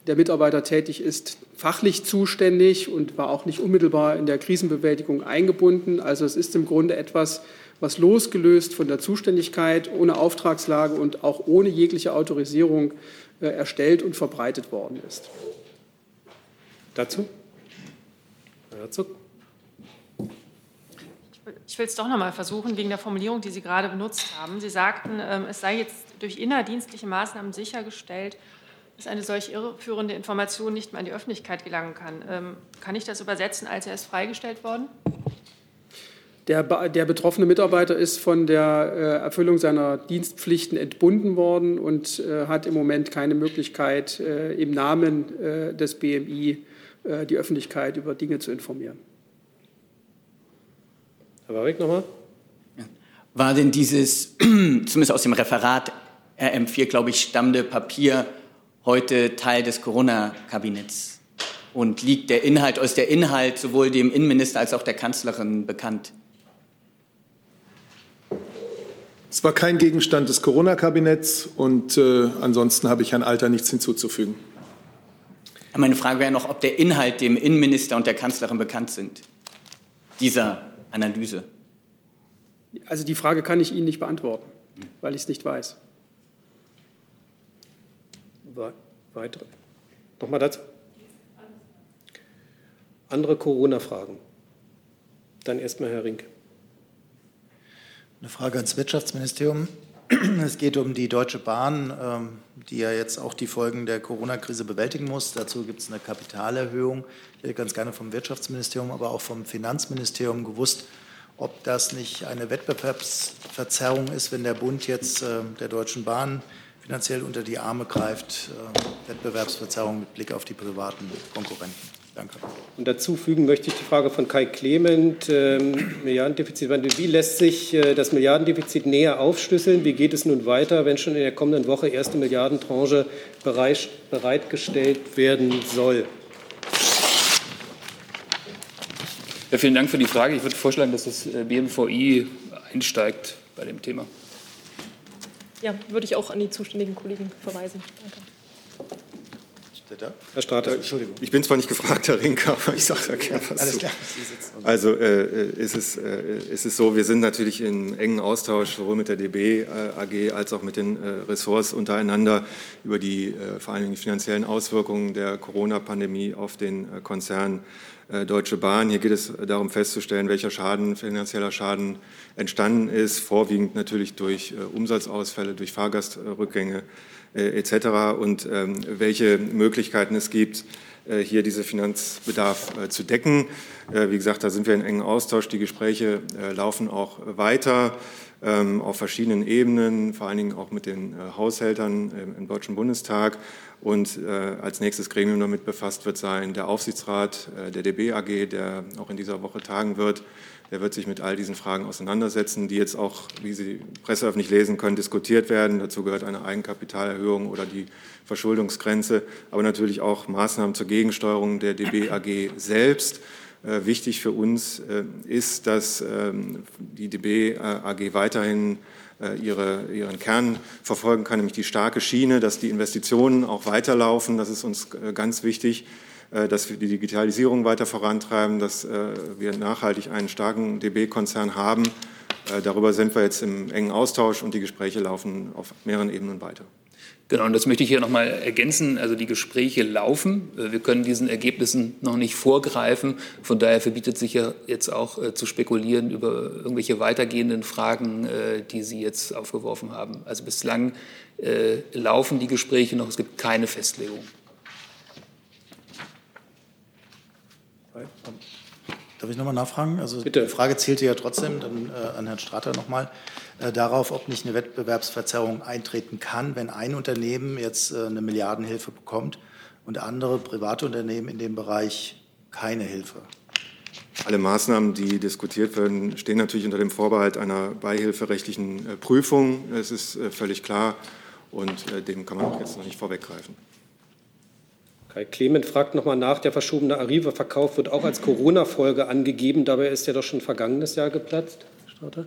[SPEAKER 8] der Mitarbeiter tätig ist, fachlich zuständig und war auch nicht unmittelbar in der Krisenbewältigung eingebunden. Also es ist im Grunde etwas, was losgelöst von der Zuständigkeit, ohne Auftragslage und auch ohne jegliche Autorisierung äh, erstellt und verbreitet worden ist.
[SPEAKER 3] Dazu? Herr Herzog?
[SPEAKER 18] Ich will es doch noch mal versuchen, wegen der Formulierung, die Sie gerade benutzt haben. Sie sagten, ähm, es sei jetzt durch innerdienstliche Maßnahmen sichergestellt, dass eine solch irreführende Information nicht mehr an die Öffentlichkeit gelangen kann. Ähm, kann ich das übersetzen, als er ist freigestellt worden?
[SPEAKER 8] Der, der, betroffene Mitarbeiter ist von der äh, Erfüllung seiner Dienstpflichten entbunden worden und äh, hat im Moment keine Möglichkeit, äh, im Namen des BMI die Öffentlichkeit über Dinge zu informieren.
[SPEAKER 3] Herr Warwick nochmal.
[SPEAKER 13] War denn dieses, <clears throat> zumindest aus dem Referat RM4, glaube ich, stammende Papier heute Teil des Corona-Kabinetts? Und liegt der Inhalt, aus der Inhalt sowohl dem Innenminister als auch der Kanzlerin bekannt?
[SPEAKER 4] Es war kein Gegenstand des Corona-Kabinetts und äh, ansonsten habe ich Herrn Alter nichts hinzuzufügen.
[SPEAKER 13] Meine Frage wäre noch, ob der Inhalt dem Innenminister und der Kanzlerin bekannt sind, dieser Analyse.
[SPEAKER 8] Also die Frage kann ich Ihnen nicht beantworten, weil ich es nicht weiß.
[SPEAKER 3] Weitere. Nochmal dazu. Andere Corona-Fragen. Dann erstmal Herr Rinke.
[SPEAKER 6] Eine Frage ans Wirtschaftsministerium. <clears throat> Es geht um die Deutsche Bahn, ähm, die ja jetzt auch die Folgen der Corona-Krise bewältigen muss. Dazu gibt es eine Kapitalerhöhung. Ich hätte ganz gerne vom Wirtschaftsministerium, aber auch vom Finanzministerium gewusst, ob das nicht eine Wettbewerbsverzerrung ist, wenn der Bund jetzt äh, der Deutschen Bahn finanziell unter die Arme greift. Äh, Wettbewerbsverzerrung mit Blick auf die privaten Konkurrenten. Danke.
[SPEAKER 3] Und dazu fügen möchte ich die Frage von Kai Clement, ähm, Milliardendefizit. Wie lässt sich äh, das Milliardendefizit näher aufschlüsseln? Wie geht es nun weiter, wenn schon in der kommenden Woche erste Milliardentranche bereit, bereitgestellt werden soll?
[SPEAKER 19] Ja, vielen Dank für die Frage. Ich würde vorschlagen, dass das äh, BMVI einsteigt bei dem Thema.
[SPEAKER 16] Ja, würde ich auch an die zuständigen Kollegen verweisen. Danke.
[SPEAKER 20] Herr Strater, Entschuldigung. Ich bin zwar nicht gefragt, Herr Rinke, aber ich sage da gerne was Alles klar. Also äh, ist, es, äh, ist es so, wir sind natürlich in engen Austausch sowohl mit der DB äh, AG als auch mit den äh, Ressorts untereinander über die äh, vor allen Dingen finanziellen Auswirkungen der Corona-Pandemie auf den äh, Konzern Deutsche Bahn. Hier geht es darum festzustellen, welcher Schaden, finanzieller Schaden entstanden ist, vorwiegend natürlich durch Umsatzausfälle, durch Fahrgastrückgänge äh, etc. und ähm, welche Möglichkeiten es gibt, äh, hier diesen Finanzbedarf äh, zu decken. Wie gesagt, da sind wir in engem Austausch. Die Gespräche laufen auch weiter ähm, auf verschiedenen Ebenen, vor allen Dingen auch mit den Haushältern im Deutschen Bundestag. Und als nächstes Gremium damit befasst wird sein der Aufsichtsrat der DB AG, der auch in dieser Woche tagen wird. Der wird sich mit all diesen Fragen auseinandersetzen, die jetzt auch, wie Sie presseöffentlich lesen können, diskutiert werden. Dazu gehört eine Eigenkapitalerhöhung oder die Verschuldungsgrenze, aber natürlich auch Maßnahmen zur Gegensteuerung der DB AG selbst. Äh, wichtig für uns äh, ist, dass ähm, die DB AG weiterhin äh, ihre, ihren Kern verfolgen kann, nämlich die starke Schiene, dass die Investitionen auch weiterlaufen. Das ist uns ganz wichtig. Äh, dass wir die Digitalisierung weiter vorantreiben, dass äh, wir nachhaltig einen starken DB-Konzern haben. Äh, darüber sind wir jetzt im engen Austausch und die Gespräche laufen auf mehreren Ebenen weiter.
[SPEAKER 19] Genau, und das möchte ich hier nochmal ergänzen. Also die Gespräche laufen. Wir können diesen Ergebnissen noch nicht vorgreifen. Von daher verbietet sich ja jetzt auch zu spekulieren über irgendwelche weitergehenden Fragen, die Sie jetzt aufgeworfen haben. Also bislang laufen die Gespräche noch. Es gibt keine Festlegung.
[SPEAKER 6] Darf ich nochmal nachfragen? Also Bitte. die Frage zielte ja trotzdem dann äh, an Herrn Strater nochmal äh, darauf, ob nicht eine Wettbewerbsverzerrung eintreten kann, wenn ein Unternehmen jetzt äh, eine Milliardenhilfe bekommt und andere private Unternehmen in dem Bereich keine Hilfe.
[SPEAKER 20] Alle Maßnahmen, die diskutiert werden, stehen natürlich unter dem Vorbehalt einer beihilferechtlichen äh, Prüfung. Es ist äh, völlig klar und äh, dem kann man auch jetzt noch nicht vorweggreifen.
[SPEAKER 3] Kai Clement fragt nochmal nach, der verschobene Arriva-Verkauf wird auch als Corona-Folge angegeben. Dabei ist ja doch schon vergangenes Jahr geplatzt. Starter.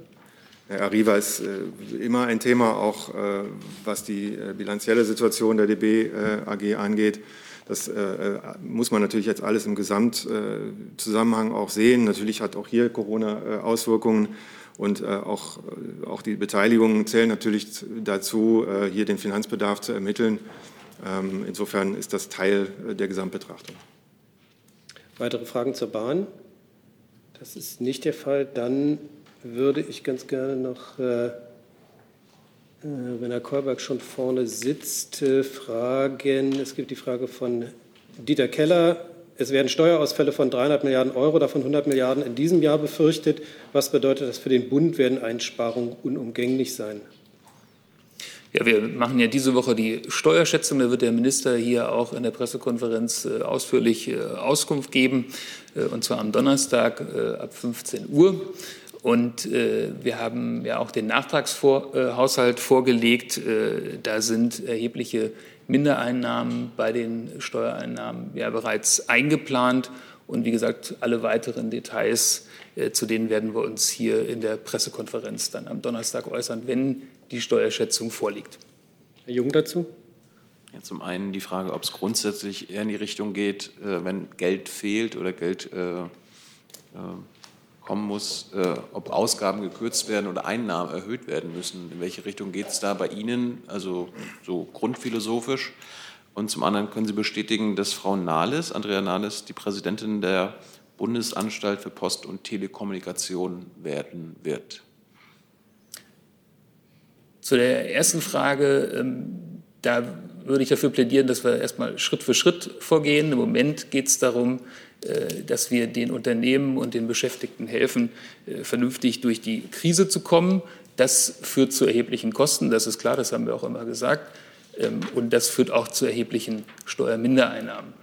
[SPEAKER 20] Ja, Arriva ist äh, immer ein Thema, auch äh, was die äh, bilanzielle Situation der DB äh, AG angeht. Das äh, äh, muss man natürlich jetzt alles im Gesamtzusammenhang auch sehen. Natürlich hat auch hier Corona Auswirkungen. Und auch, auch die Beteiligungen zählen natürlich dazu, hier den Finanzbedarf zu ermitteln. Ähm, insofern ist das Teil äh, der Gesamtbetrachtung.
[SPEAKER 3] Weitere Fragen zur Bahn? Das ist nicht der Fall. Dann würde ich ganz gerne noch äh, wenn Herr Kolberg schon vorne sitzt, fragen. Es gibt die Frage von Dieter Keller. Es werden Steuerausfälle von 300 Milliarden Euro, davon 100 Milliarden in diesem Jahr befürchtet. Was bedeutet das für den Bund? Werden Einsparungen unumgänglich sein?
[SPEAKER 19] Ja, wir machen ja diese Woche die Steuerschätzung. Da wird der Minister hier auch in der Pressekonferenz äh, ausführlich äh, Auskunft geben, äh, und zwar am Donnerstag ab 15 Uhr. Und wir haben ja auch den Nachtragshaushalt vorgelegt. Da sind erhebliche Mindereinnahmen bei den Steuereinnahmen ja bereits eingeplant. Und wie gesagt, alle weiteren Details, zu denen werden wir uns hier in der Pressekonferenz dann am Donnerstag äußern, wenn die Steuerschätzung vorliegt.
[SPEAKER 3] Herr Jung dazu?
[SPEAKER 1] Ja, zum einen die Frage, ob es grundsätzlich eher in die Richtung geht, äh, wenn Geld fehlt oder Geld äh, äh, kommen muss, äh, ob Ausgaben gekürzt werden oder Einnahmen erhöht werden müssen. In welche Richtung geht es da bei Ihnen, also so grundphilosophisch? Und zum anderen können Sie bestätigen, dass Frau Nahles, Andrea Nahles, die Präsidentin der Bundesanstalt für Post- und Telekommunikation werden wird.
[SPEAKER 19] Zu der ersten Frage, ähm, da würde ich dafür plädieren, dass wir erstmal Schritt für Schritt vorgehen. Im Moment geht es darum, äh, dass wir den Unternehmen und den Beschäftigten helfen, äh, vernünftig durch die Krise zu kommen. Das führt zu erheblichen Kosten, das ist klar, das haben wir auch immer gesagt. Ähm, und das führt auch zu erheblichen Steuermindereinnahmen.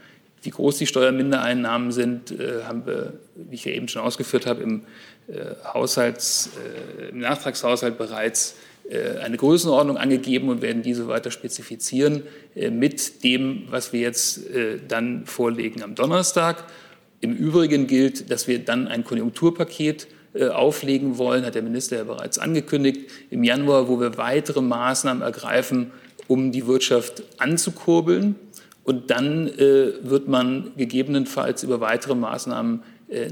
[SPEAKER 19] Wie groß die Steuermindereinnahmen sind, äh, haben wir, wie ich ja eben schon ausgeführt habe, im, Haushalts, im Nachtragshaushalt bereits eine Größenordnung angegeben und werden diese weiter spezifizieren äh, mit dem, was wir jetzt äh, dann vorlegen am Donnerstag. Im Übrigen gilt, dass wir dann ein Konjunkturpaket auflegen wollen, hat der Minister ja bereits angekündigt, im Januar, wo wir weitere Maßnahmen ergreifen, um die Wirtschaft anzukurbeln. Und dann wird man gegebenenfalls über weitere Maßnahmen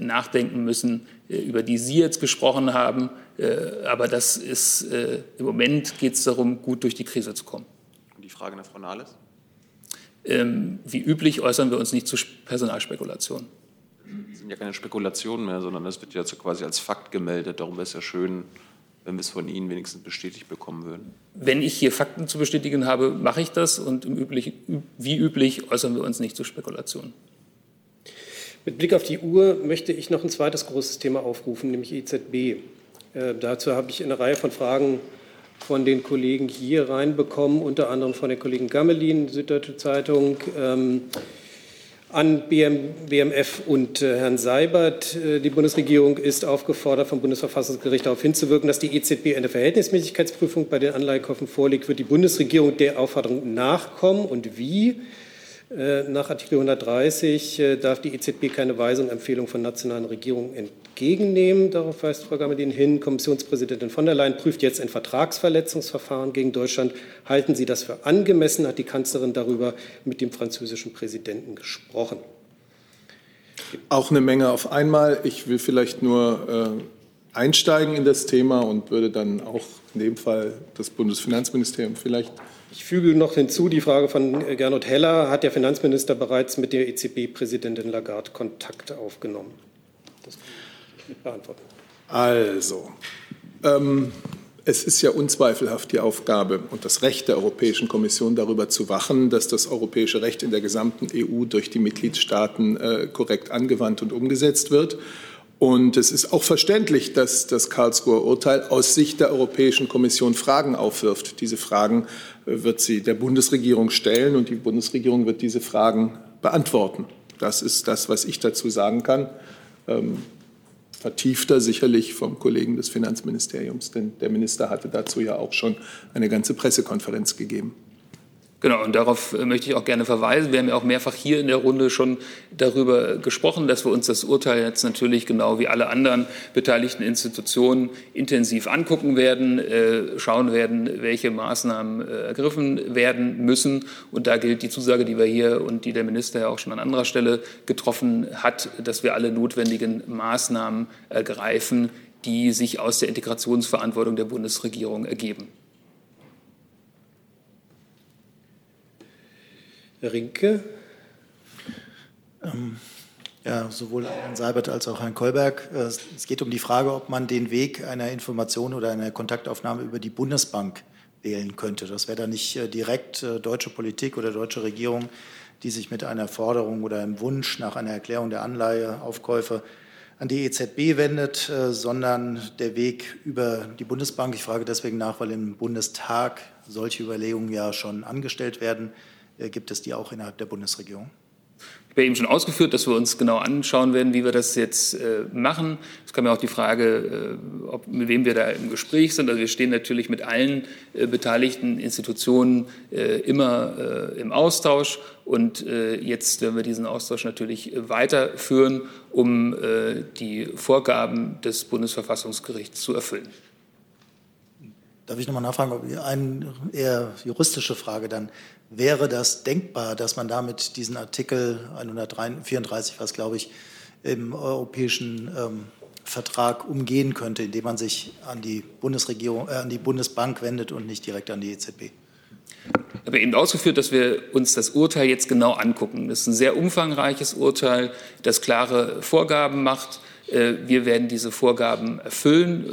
[SPEAKER 19] nachdenken müssen, über die Sie jetzt gesprochen haben, äh, aber das ist, äh, im Moment geht es darum, gut durch die Krise zu kommen.
[SPEAKER 1] Und die Frage nach Frau Nahles?
[SPEAKER 19] Ähm, wie üblich äußern wir uns nicht zu Personalspekulationen.
[SPEAKER 1] Das sind ja keine Spekulationen mehr, sondern das wird ja quasi als Fakt gemeldet. Darum wäre es ja schön, wenn wir es von Ihnen wenigstens bestätigt bekommen würden.
[SPEAKER 19] Wenn ich hier Fakten zu bestätigen habe, mache ich das und üblich, wie üblich äußern wir uns nicht zu Spekulationen.
[SPEAKER 3] Mit Blick auf die Uhr möchte ich noch ein zweites großes Thema aufrufen, nämlich EZB. Äh, dazu habe ich eine Reihe von Fragen von den Kollegen hier reinbekommen, unter anderem von den Kollegen Gammelin, Süddeutsche Zeitung, ähm, an BM, BMF und äh, Herrn Seibert. Äh, die Bundesregierung ist aufgefordert, vom Bundesverfassungsgericht darauf hinzuwirken, dass die EZB eine Verhältnismäßigkeitsprüfung bei den Anleihekäufen vorlegt. Wird die Bundesregierung der Aufforderung nachkommen und wie? Äh, nach Artikel 130 äh, darf die EZB keine Weisung, Empfehlung von nationalen Regierungen entgegennehmen. Darauf weist Frau Gamelin hin. Kommissionspräsidentin von der Leyen prüft jetzt ein Vertragsverletzungsverfahren gegen Deutschland. Halten Sie das für angemessen? Hat die Kanzlerin darüber mit dem französischen Präsidenten gesprochen?
[SPEAKER 4] Auch eine Menge auf einmal. Ich will vielleicht nur äh, einsteigen in das Thema und würde dann auch in dem Fall das Bundesfinanzministerium vielleicht
[SPEAKER 3] ich füge noch hinzu die Frage von Gernot Heller. Hat der Finanzminister bereits mit der EZB-Präsidentin Lagarde Kontakt aufgenommen? Das beantworten.
[SPEAKER 4] Also, ähm, es ist ja unzweifelhaft die Aufgabe und das Recht der Europäischen Kommission darüber zu wachen, dass das europäische Recht in der gesamten EU durch die Mitgliedstaaten äh, korrekt angewandt und umgesetzt wird. Und es ist auch verständlich, dass das Karlsruher Urteil aus Sicht der Europäischen Kommission Fragen aufwirft. Diese Fragen äh, wird sie der Bundesregierung stellen und die Bundesregierung wird diese Fragen beantworten. Das ist das, was ich dazu sagen kann. Ähm, vertiefter sicherlich vom Kollegen des Finanzministeriums, denn der Minister hatte dazu ja auch schon eine ganze Pressekonferenz gegeben.
[SPEAKER 19] Genau, und darauf äh, möchte ich auch gerne verweisen. Wir haben ja auch mehrfach hier in der Runde schon darüber gesprochen, dass wir uns das Urteil jetzt natürlich genau wie alle anderen beteiligten Institutionen intensiv angucken werden, äh, schauen werden, welche Maßnahmen äh, ergriffen werden müssen. Und da gilt die Zusage, die wir hier und die der Minister ja auch schon an anderer Stelle getroffen hat, dass wir alle notwendigen Maßnahmen ergreifen, die sich aus der Integrationsverantwortung der Bundesregierung ergeben.
[SPEAKER 3] Rinke.
[SPEAKER 6] Ähm, ja, sowohl Herrn Seibert als auch Herrn Kolberg. Äh, es geht um die Frage, ob man den Weg einer Information oder einer Kontaktaufnahme über die Bundesbank wählen könnte. Das wäre dann nicht äh, direkt äh, deutsche Politik oder deutsche Regierung, die sich mit einer Forderung oder einem Wunsch nach einer Erklärung der Anleiheaufkäufe an die EZB wendet, sondern der Weg über die Bundesbank. Ich frage deswegen nach, weil im Bundestag solche Überlegungen ja schon angestellt werden. Gibt es die auch innerhalb der Bundesregierung?
[SPEAKER 19] Ich habe eben schon ausgeführt, dass wir uns genau anschauen werden, wie wir das jetzt äh, machen. Es kam ja auch die Frage, äh, ob, mit wem wir da im Gespräch sind. Also wir stehen natürlich mit allen äh, beteiligten Institutionen äh, immer äh, im Austausch. Und äh, jetzt werden wir diesen Austausch natürlich weiterführen, um die Vorgaben des Bundesverfassungsgerichts zu erfüllen.
[SPEAKER 6] Darf ich nochmal nachfragen, eine eher juristische Frage dann. Wäre das denkbar, dass man damit diesen Artikel 134, was glaube ich, im europäischen ähm, Vertrag umgehen könnte, indem man sich an die Bundesregierung, äh, an die Bundesbank wendet und nicht direkt an die EZB?
[SPEAKER 19] Ich habe eben ausgeführt, dass wir uns das Urteil jetzt genau angucken. Das ist ein sehr umfangreiches Urteil, das klare Vorgaben macht. Äh, wir werden diese Vorgaben erfüllen.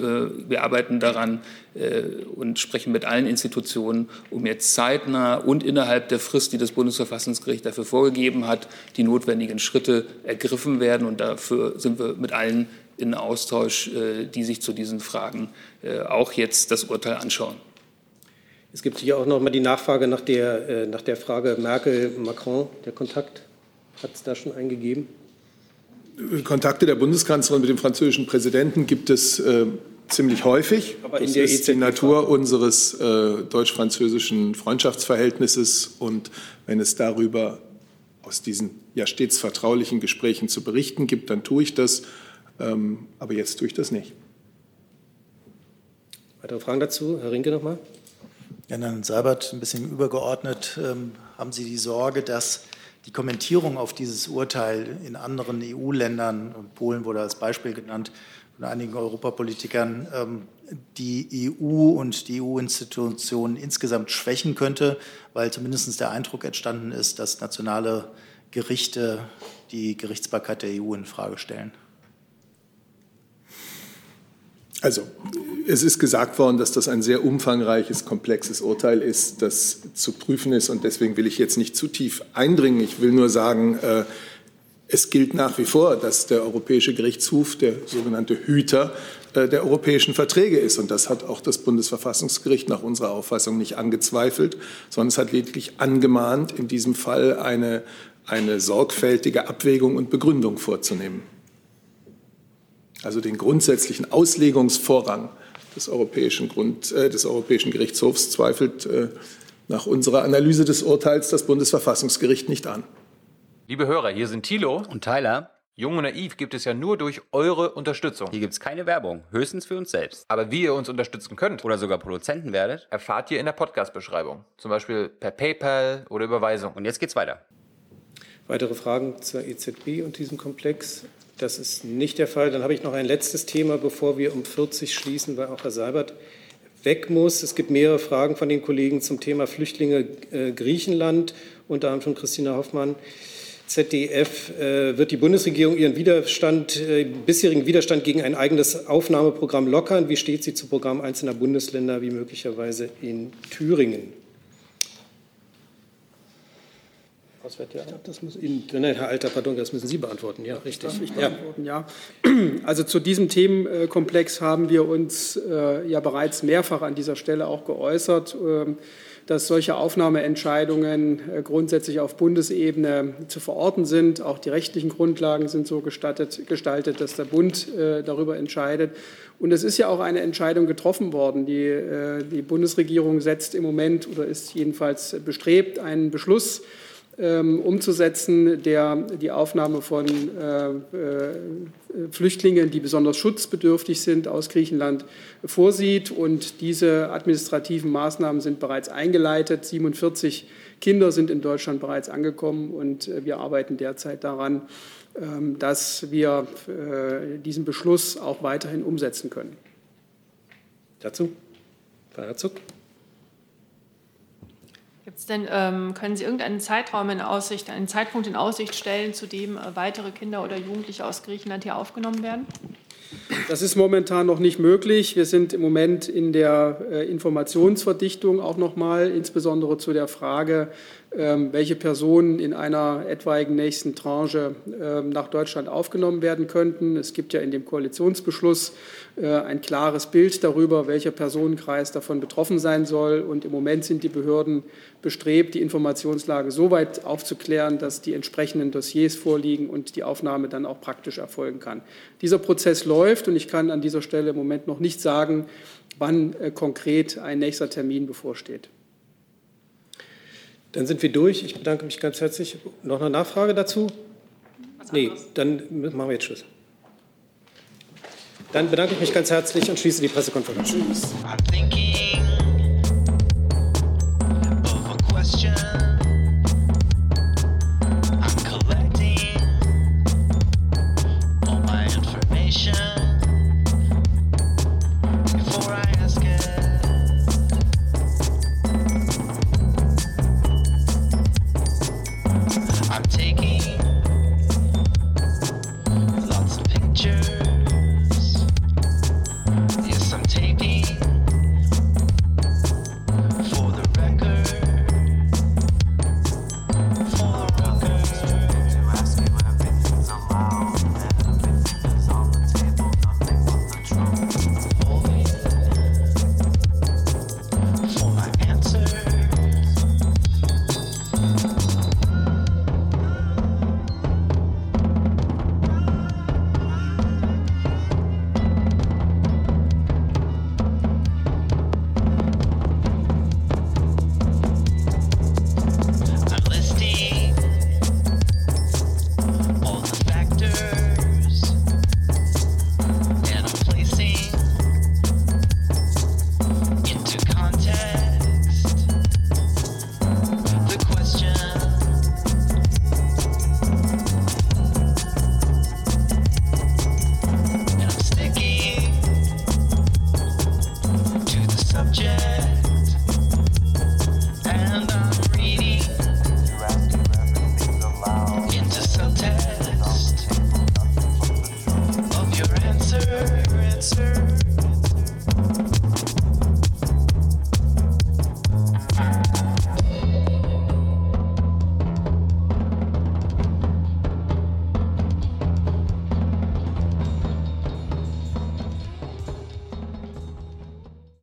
[SPEAKER 19] Äh, wir arbeiten daran äh, und sprechen mit allen Institutionen, um jetzt zeitnah und innerhalb der Frist, die das Bundesverfassungsgericht dafür vorgegeben hat, die notwendigen Schritte ergriffen werden. Und dafür sind wir mit allen in Austausch, die sich zu diesen Fragen auch jetzt das Urteil anschauen.
[SPEAKER 3] Es gibt hier auch noch mal die Nachfrage nach der, nach der Frage Merkel-Macron, der Kontakt. Hat es da schon eingegeben?
[SPEAKER 4] Kontakte der Bundeskanzlerin mit dem französischen Präsidenten gibt es äh, ziemlich häufig. Aber das ist die Natur unseres äh, deutsch-französischen Freundschaftsverhältnisses. Und wenn es darüber aus diesen ja stets vertraulichen Gesprächen zu berichten gibt, dann tue ich das. Ähm, aber jetzt tue ich das nicht.
[SPEAKER 3] Weitere Fragen dazu? Herr Rinke nochmal.
[SPEAKER 6] Ja, Herrn Seibert, ein bisschen übergeordnet. Ähm, haben Sie die Sorge, dass die Kommentierung auf dieses Urteil in anderen EU-Ländern, Polen wurde als Beispiel genannt, von einigen Europapolitikern, ähm, die EU und die EU-Institutionen insgesamt schwächen könnte, weil zumindest der Eindruck entstanden ist, dass nationale Gerichte die Gerichtsbarkeit der EU in Frage stellen.
[SPEAKER 4] Also, es ist gesagt worden, dass das ein sehr umfangreiches, komplexes Urteil ist, das zu prüfen ist. Und deswegen will ich jetzt nicht zu tief eindringen. Ich will nur sagen, äh, es gilt nach wie vor, dass der Europäische Gerichtshof der sogenannte Hüter äh, der europäischen Verträge ist. Und das hat auch das Bundesverfassungsgericht nach unserer Auffassung nicht angezweifelt, sondern es hat lediglich angemahnt, in diesem Fall eine, eine sorgfältige Abwägung und Begründung vorzunehmen also den grundsätzlichen Auslegungsvorrang des Europäischen, Grund, äh, des Europäischen Gerichtshofs, zweifelt äh, nach unserer Analyse des Urteils das Bundesverfassungsgericht nicht an.
[SPEAKER 5] Liebe Hörer, hier sind Thilo und Tyler. Jung und Naiv gibt es ja nur durch eure Unterstützung.
[SPEAKER 21] Hier gibt es keine Werbung, höchstens für uns selbst.
[SPEAKER 5] Aber wie ihr uns unterstützen könnt
[SPEAKER 21] oder sogar Produzenten werdet,
[SPEAKER 5] erfahrt ihr in der Podcast-Beschreibung. Zum Beispiel per PayPal oder Überweisung.
[SPEAKER 21] Und jetzt geht's weiter.
[SPEAKER 3] Weitere Fragen zur EZB und diesem Komplex? Das ist nicht der Fall. Dann habe ich noch ein letztes Thema, bevor wir um 40 schließen, weil auch Herr Seibert weg muss. Es gibt mehrere Fragen von den Kollegen zum Thema Flüchtlinge äh, Griechenland, unter anderem von Christina Hoffmann. ZDF äh, wird die Bundesregierung ihren Widerstand, äh, bisherigen Widerstand gegen ein eigenes Aufnahmeprogramm lockern. Wie steht sie zu Programm einzelner Bundesländer, wie möglicherweise in Thüringen?
[SPEAKER 8] Auswärtige Amt, das muss Ihnen, nein, Herr Alter, pardon, das müssen Sie beantworten. Ja, richtig. Darf ich beantworten, ja. ja. Also zu diesem Themenkomplex haben wir uns äh, ja bereits mehrfach an dieser Stelle auch geäußert, äh, dass solche Aufnahmeentscheidungen äh, grundsätzlich auf Bundesebene zu verorten sind. Auch die rechtlichen Grundlagen sind so gestaltet, gestaltet dass der Bund äh, darüber entscheidet. Und es ist ja auch eine Entscheidung getroffen worden. Die, die Bundesregierung setzt im Moment oder ist jedenfalls bestrebt, einen Beschluss ähm, umzusetzen, der die Aufnahme von äh, äh, Flüchtlingen, die besonders schutzbedürftig sind, aus Griechenland vorsieht. Und diese administrativen Maßnahmen sind bereits eingeleitet. 47 Kinder sind in Deutschland bereits angekommen und äh, wir arbeiten derzeit daran, ähm, dass wir diesen Beschluss auch weiterhin umsetzen können.
[SPEAKER 3] Dazu, Frau Herzog.
[SPEAKER 18] Denn, ähm, können Sie irgendeinen Zeitraum in Aussicht, einen Zeitpunkt in Aussicht stellen, zu dem äh, weitere Kinder oder Jugendliche aus Griechenland hier aufgenommen werden?
[SPEAKER 8] Das ist momentan noch nicht möglich. Wir sind im Moment in der äh, Informationsverdichtung auch noch mal, insbesondere zu der Frage, welche Personen in einer etwaigen nächsten Tranche ähm, nach Deutschland aufgenommen werden könnten. Es gibt ja in dem Koalitionsbeschluss äh, ein klares Bild darüber, welcher Personenkreis davon betroffen sein soll. Und im Moment sind die Behörden bestrebt, die Informationslage so weit aufzuklären, dass die entsprechenden Dossiers vorliegen und die Aufnahme dann auch praktisch erfolgen kann. Dieser Prozess läuft und ich kann an dieser Stelle im Moment noch nicht sagen, wann äh, konkret ein nächster Termin bevorsteht.
[SPEAKER 3] Dann sind wir durch. Ich bedanke mich ganz herzlich. Noch eine Nachfrage dazu? Nee, dann machen wir jetzt Schluss. Dann bedanke ich mich ganz herzlich und schließe die Pressekonferenz. Tschüss.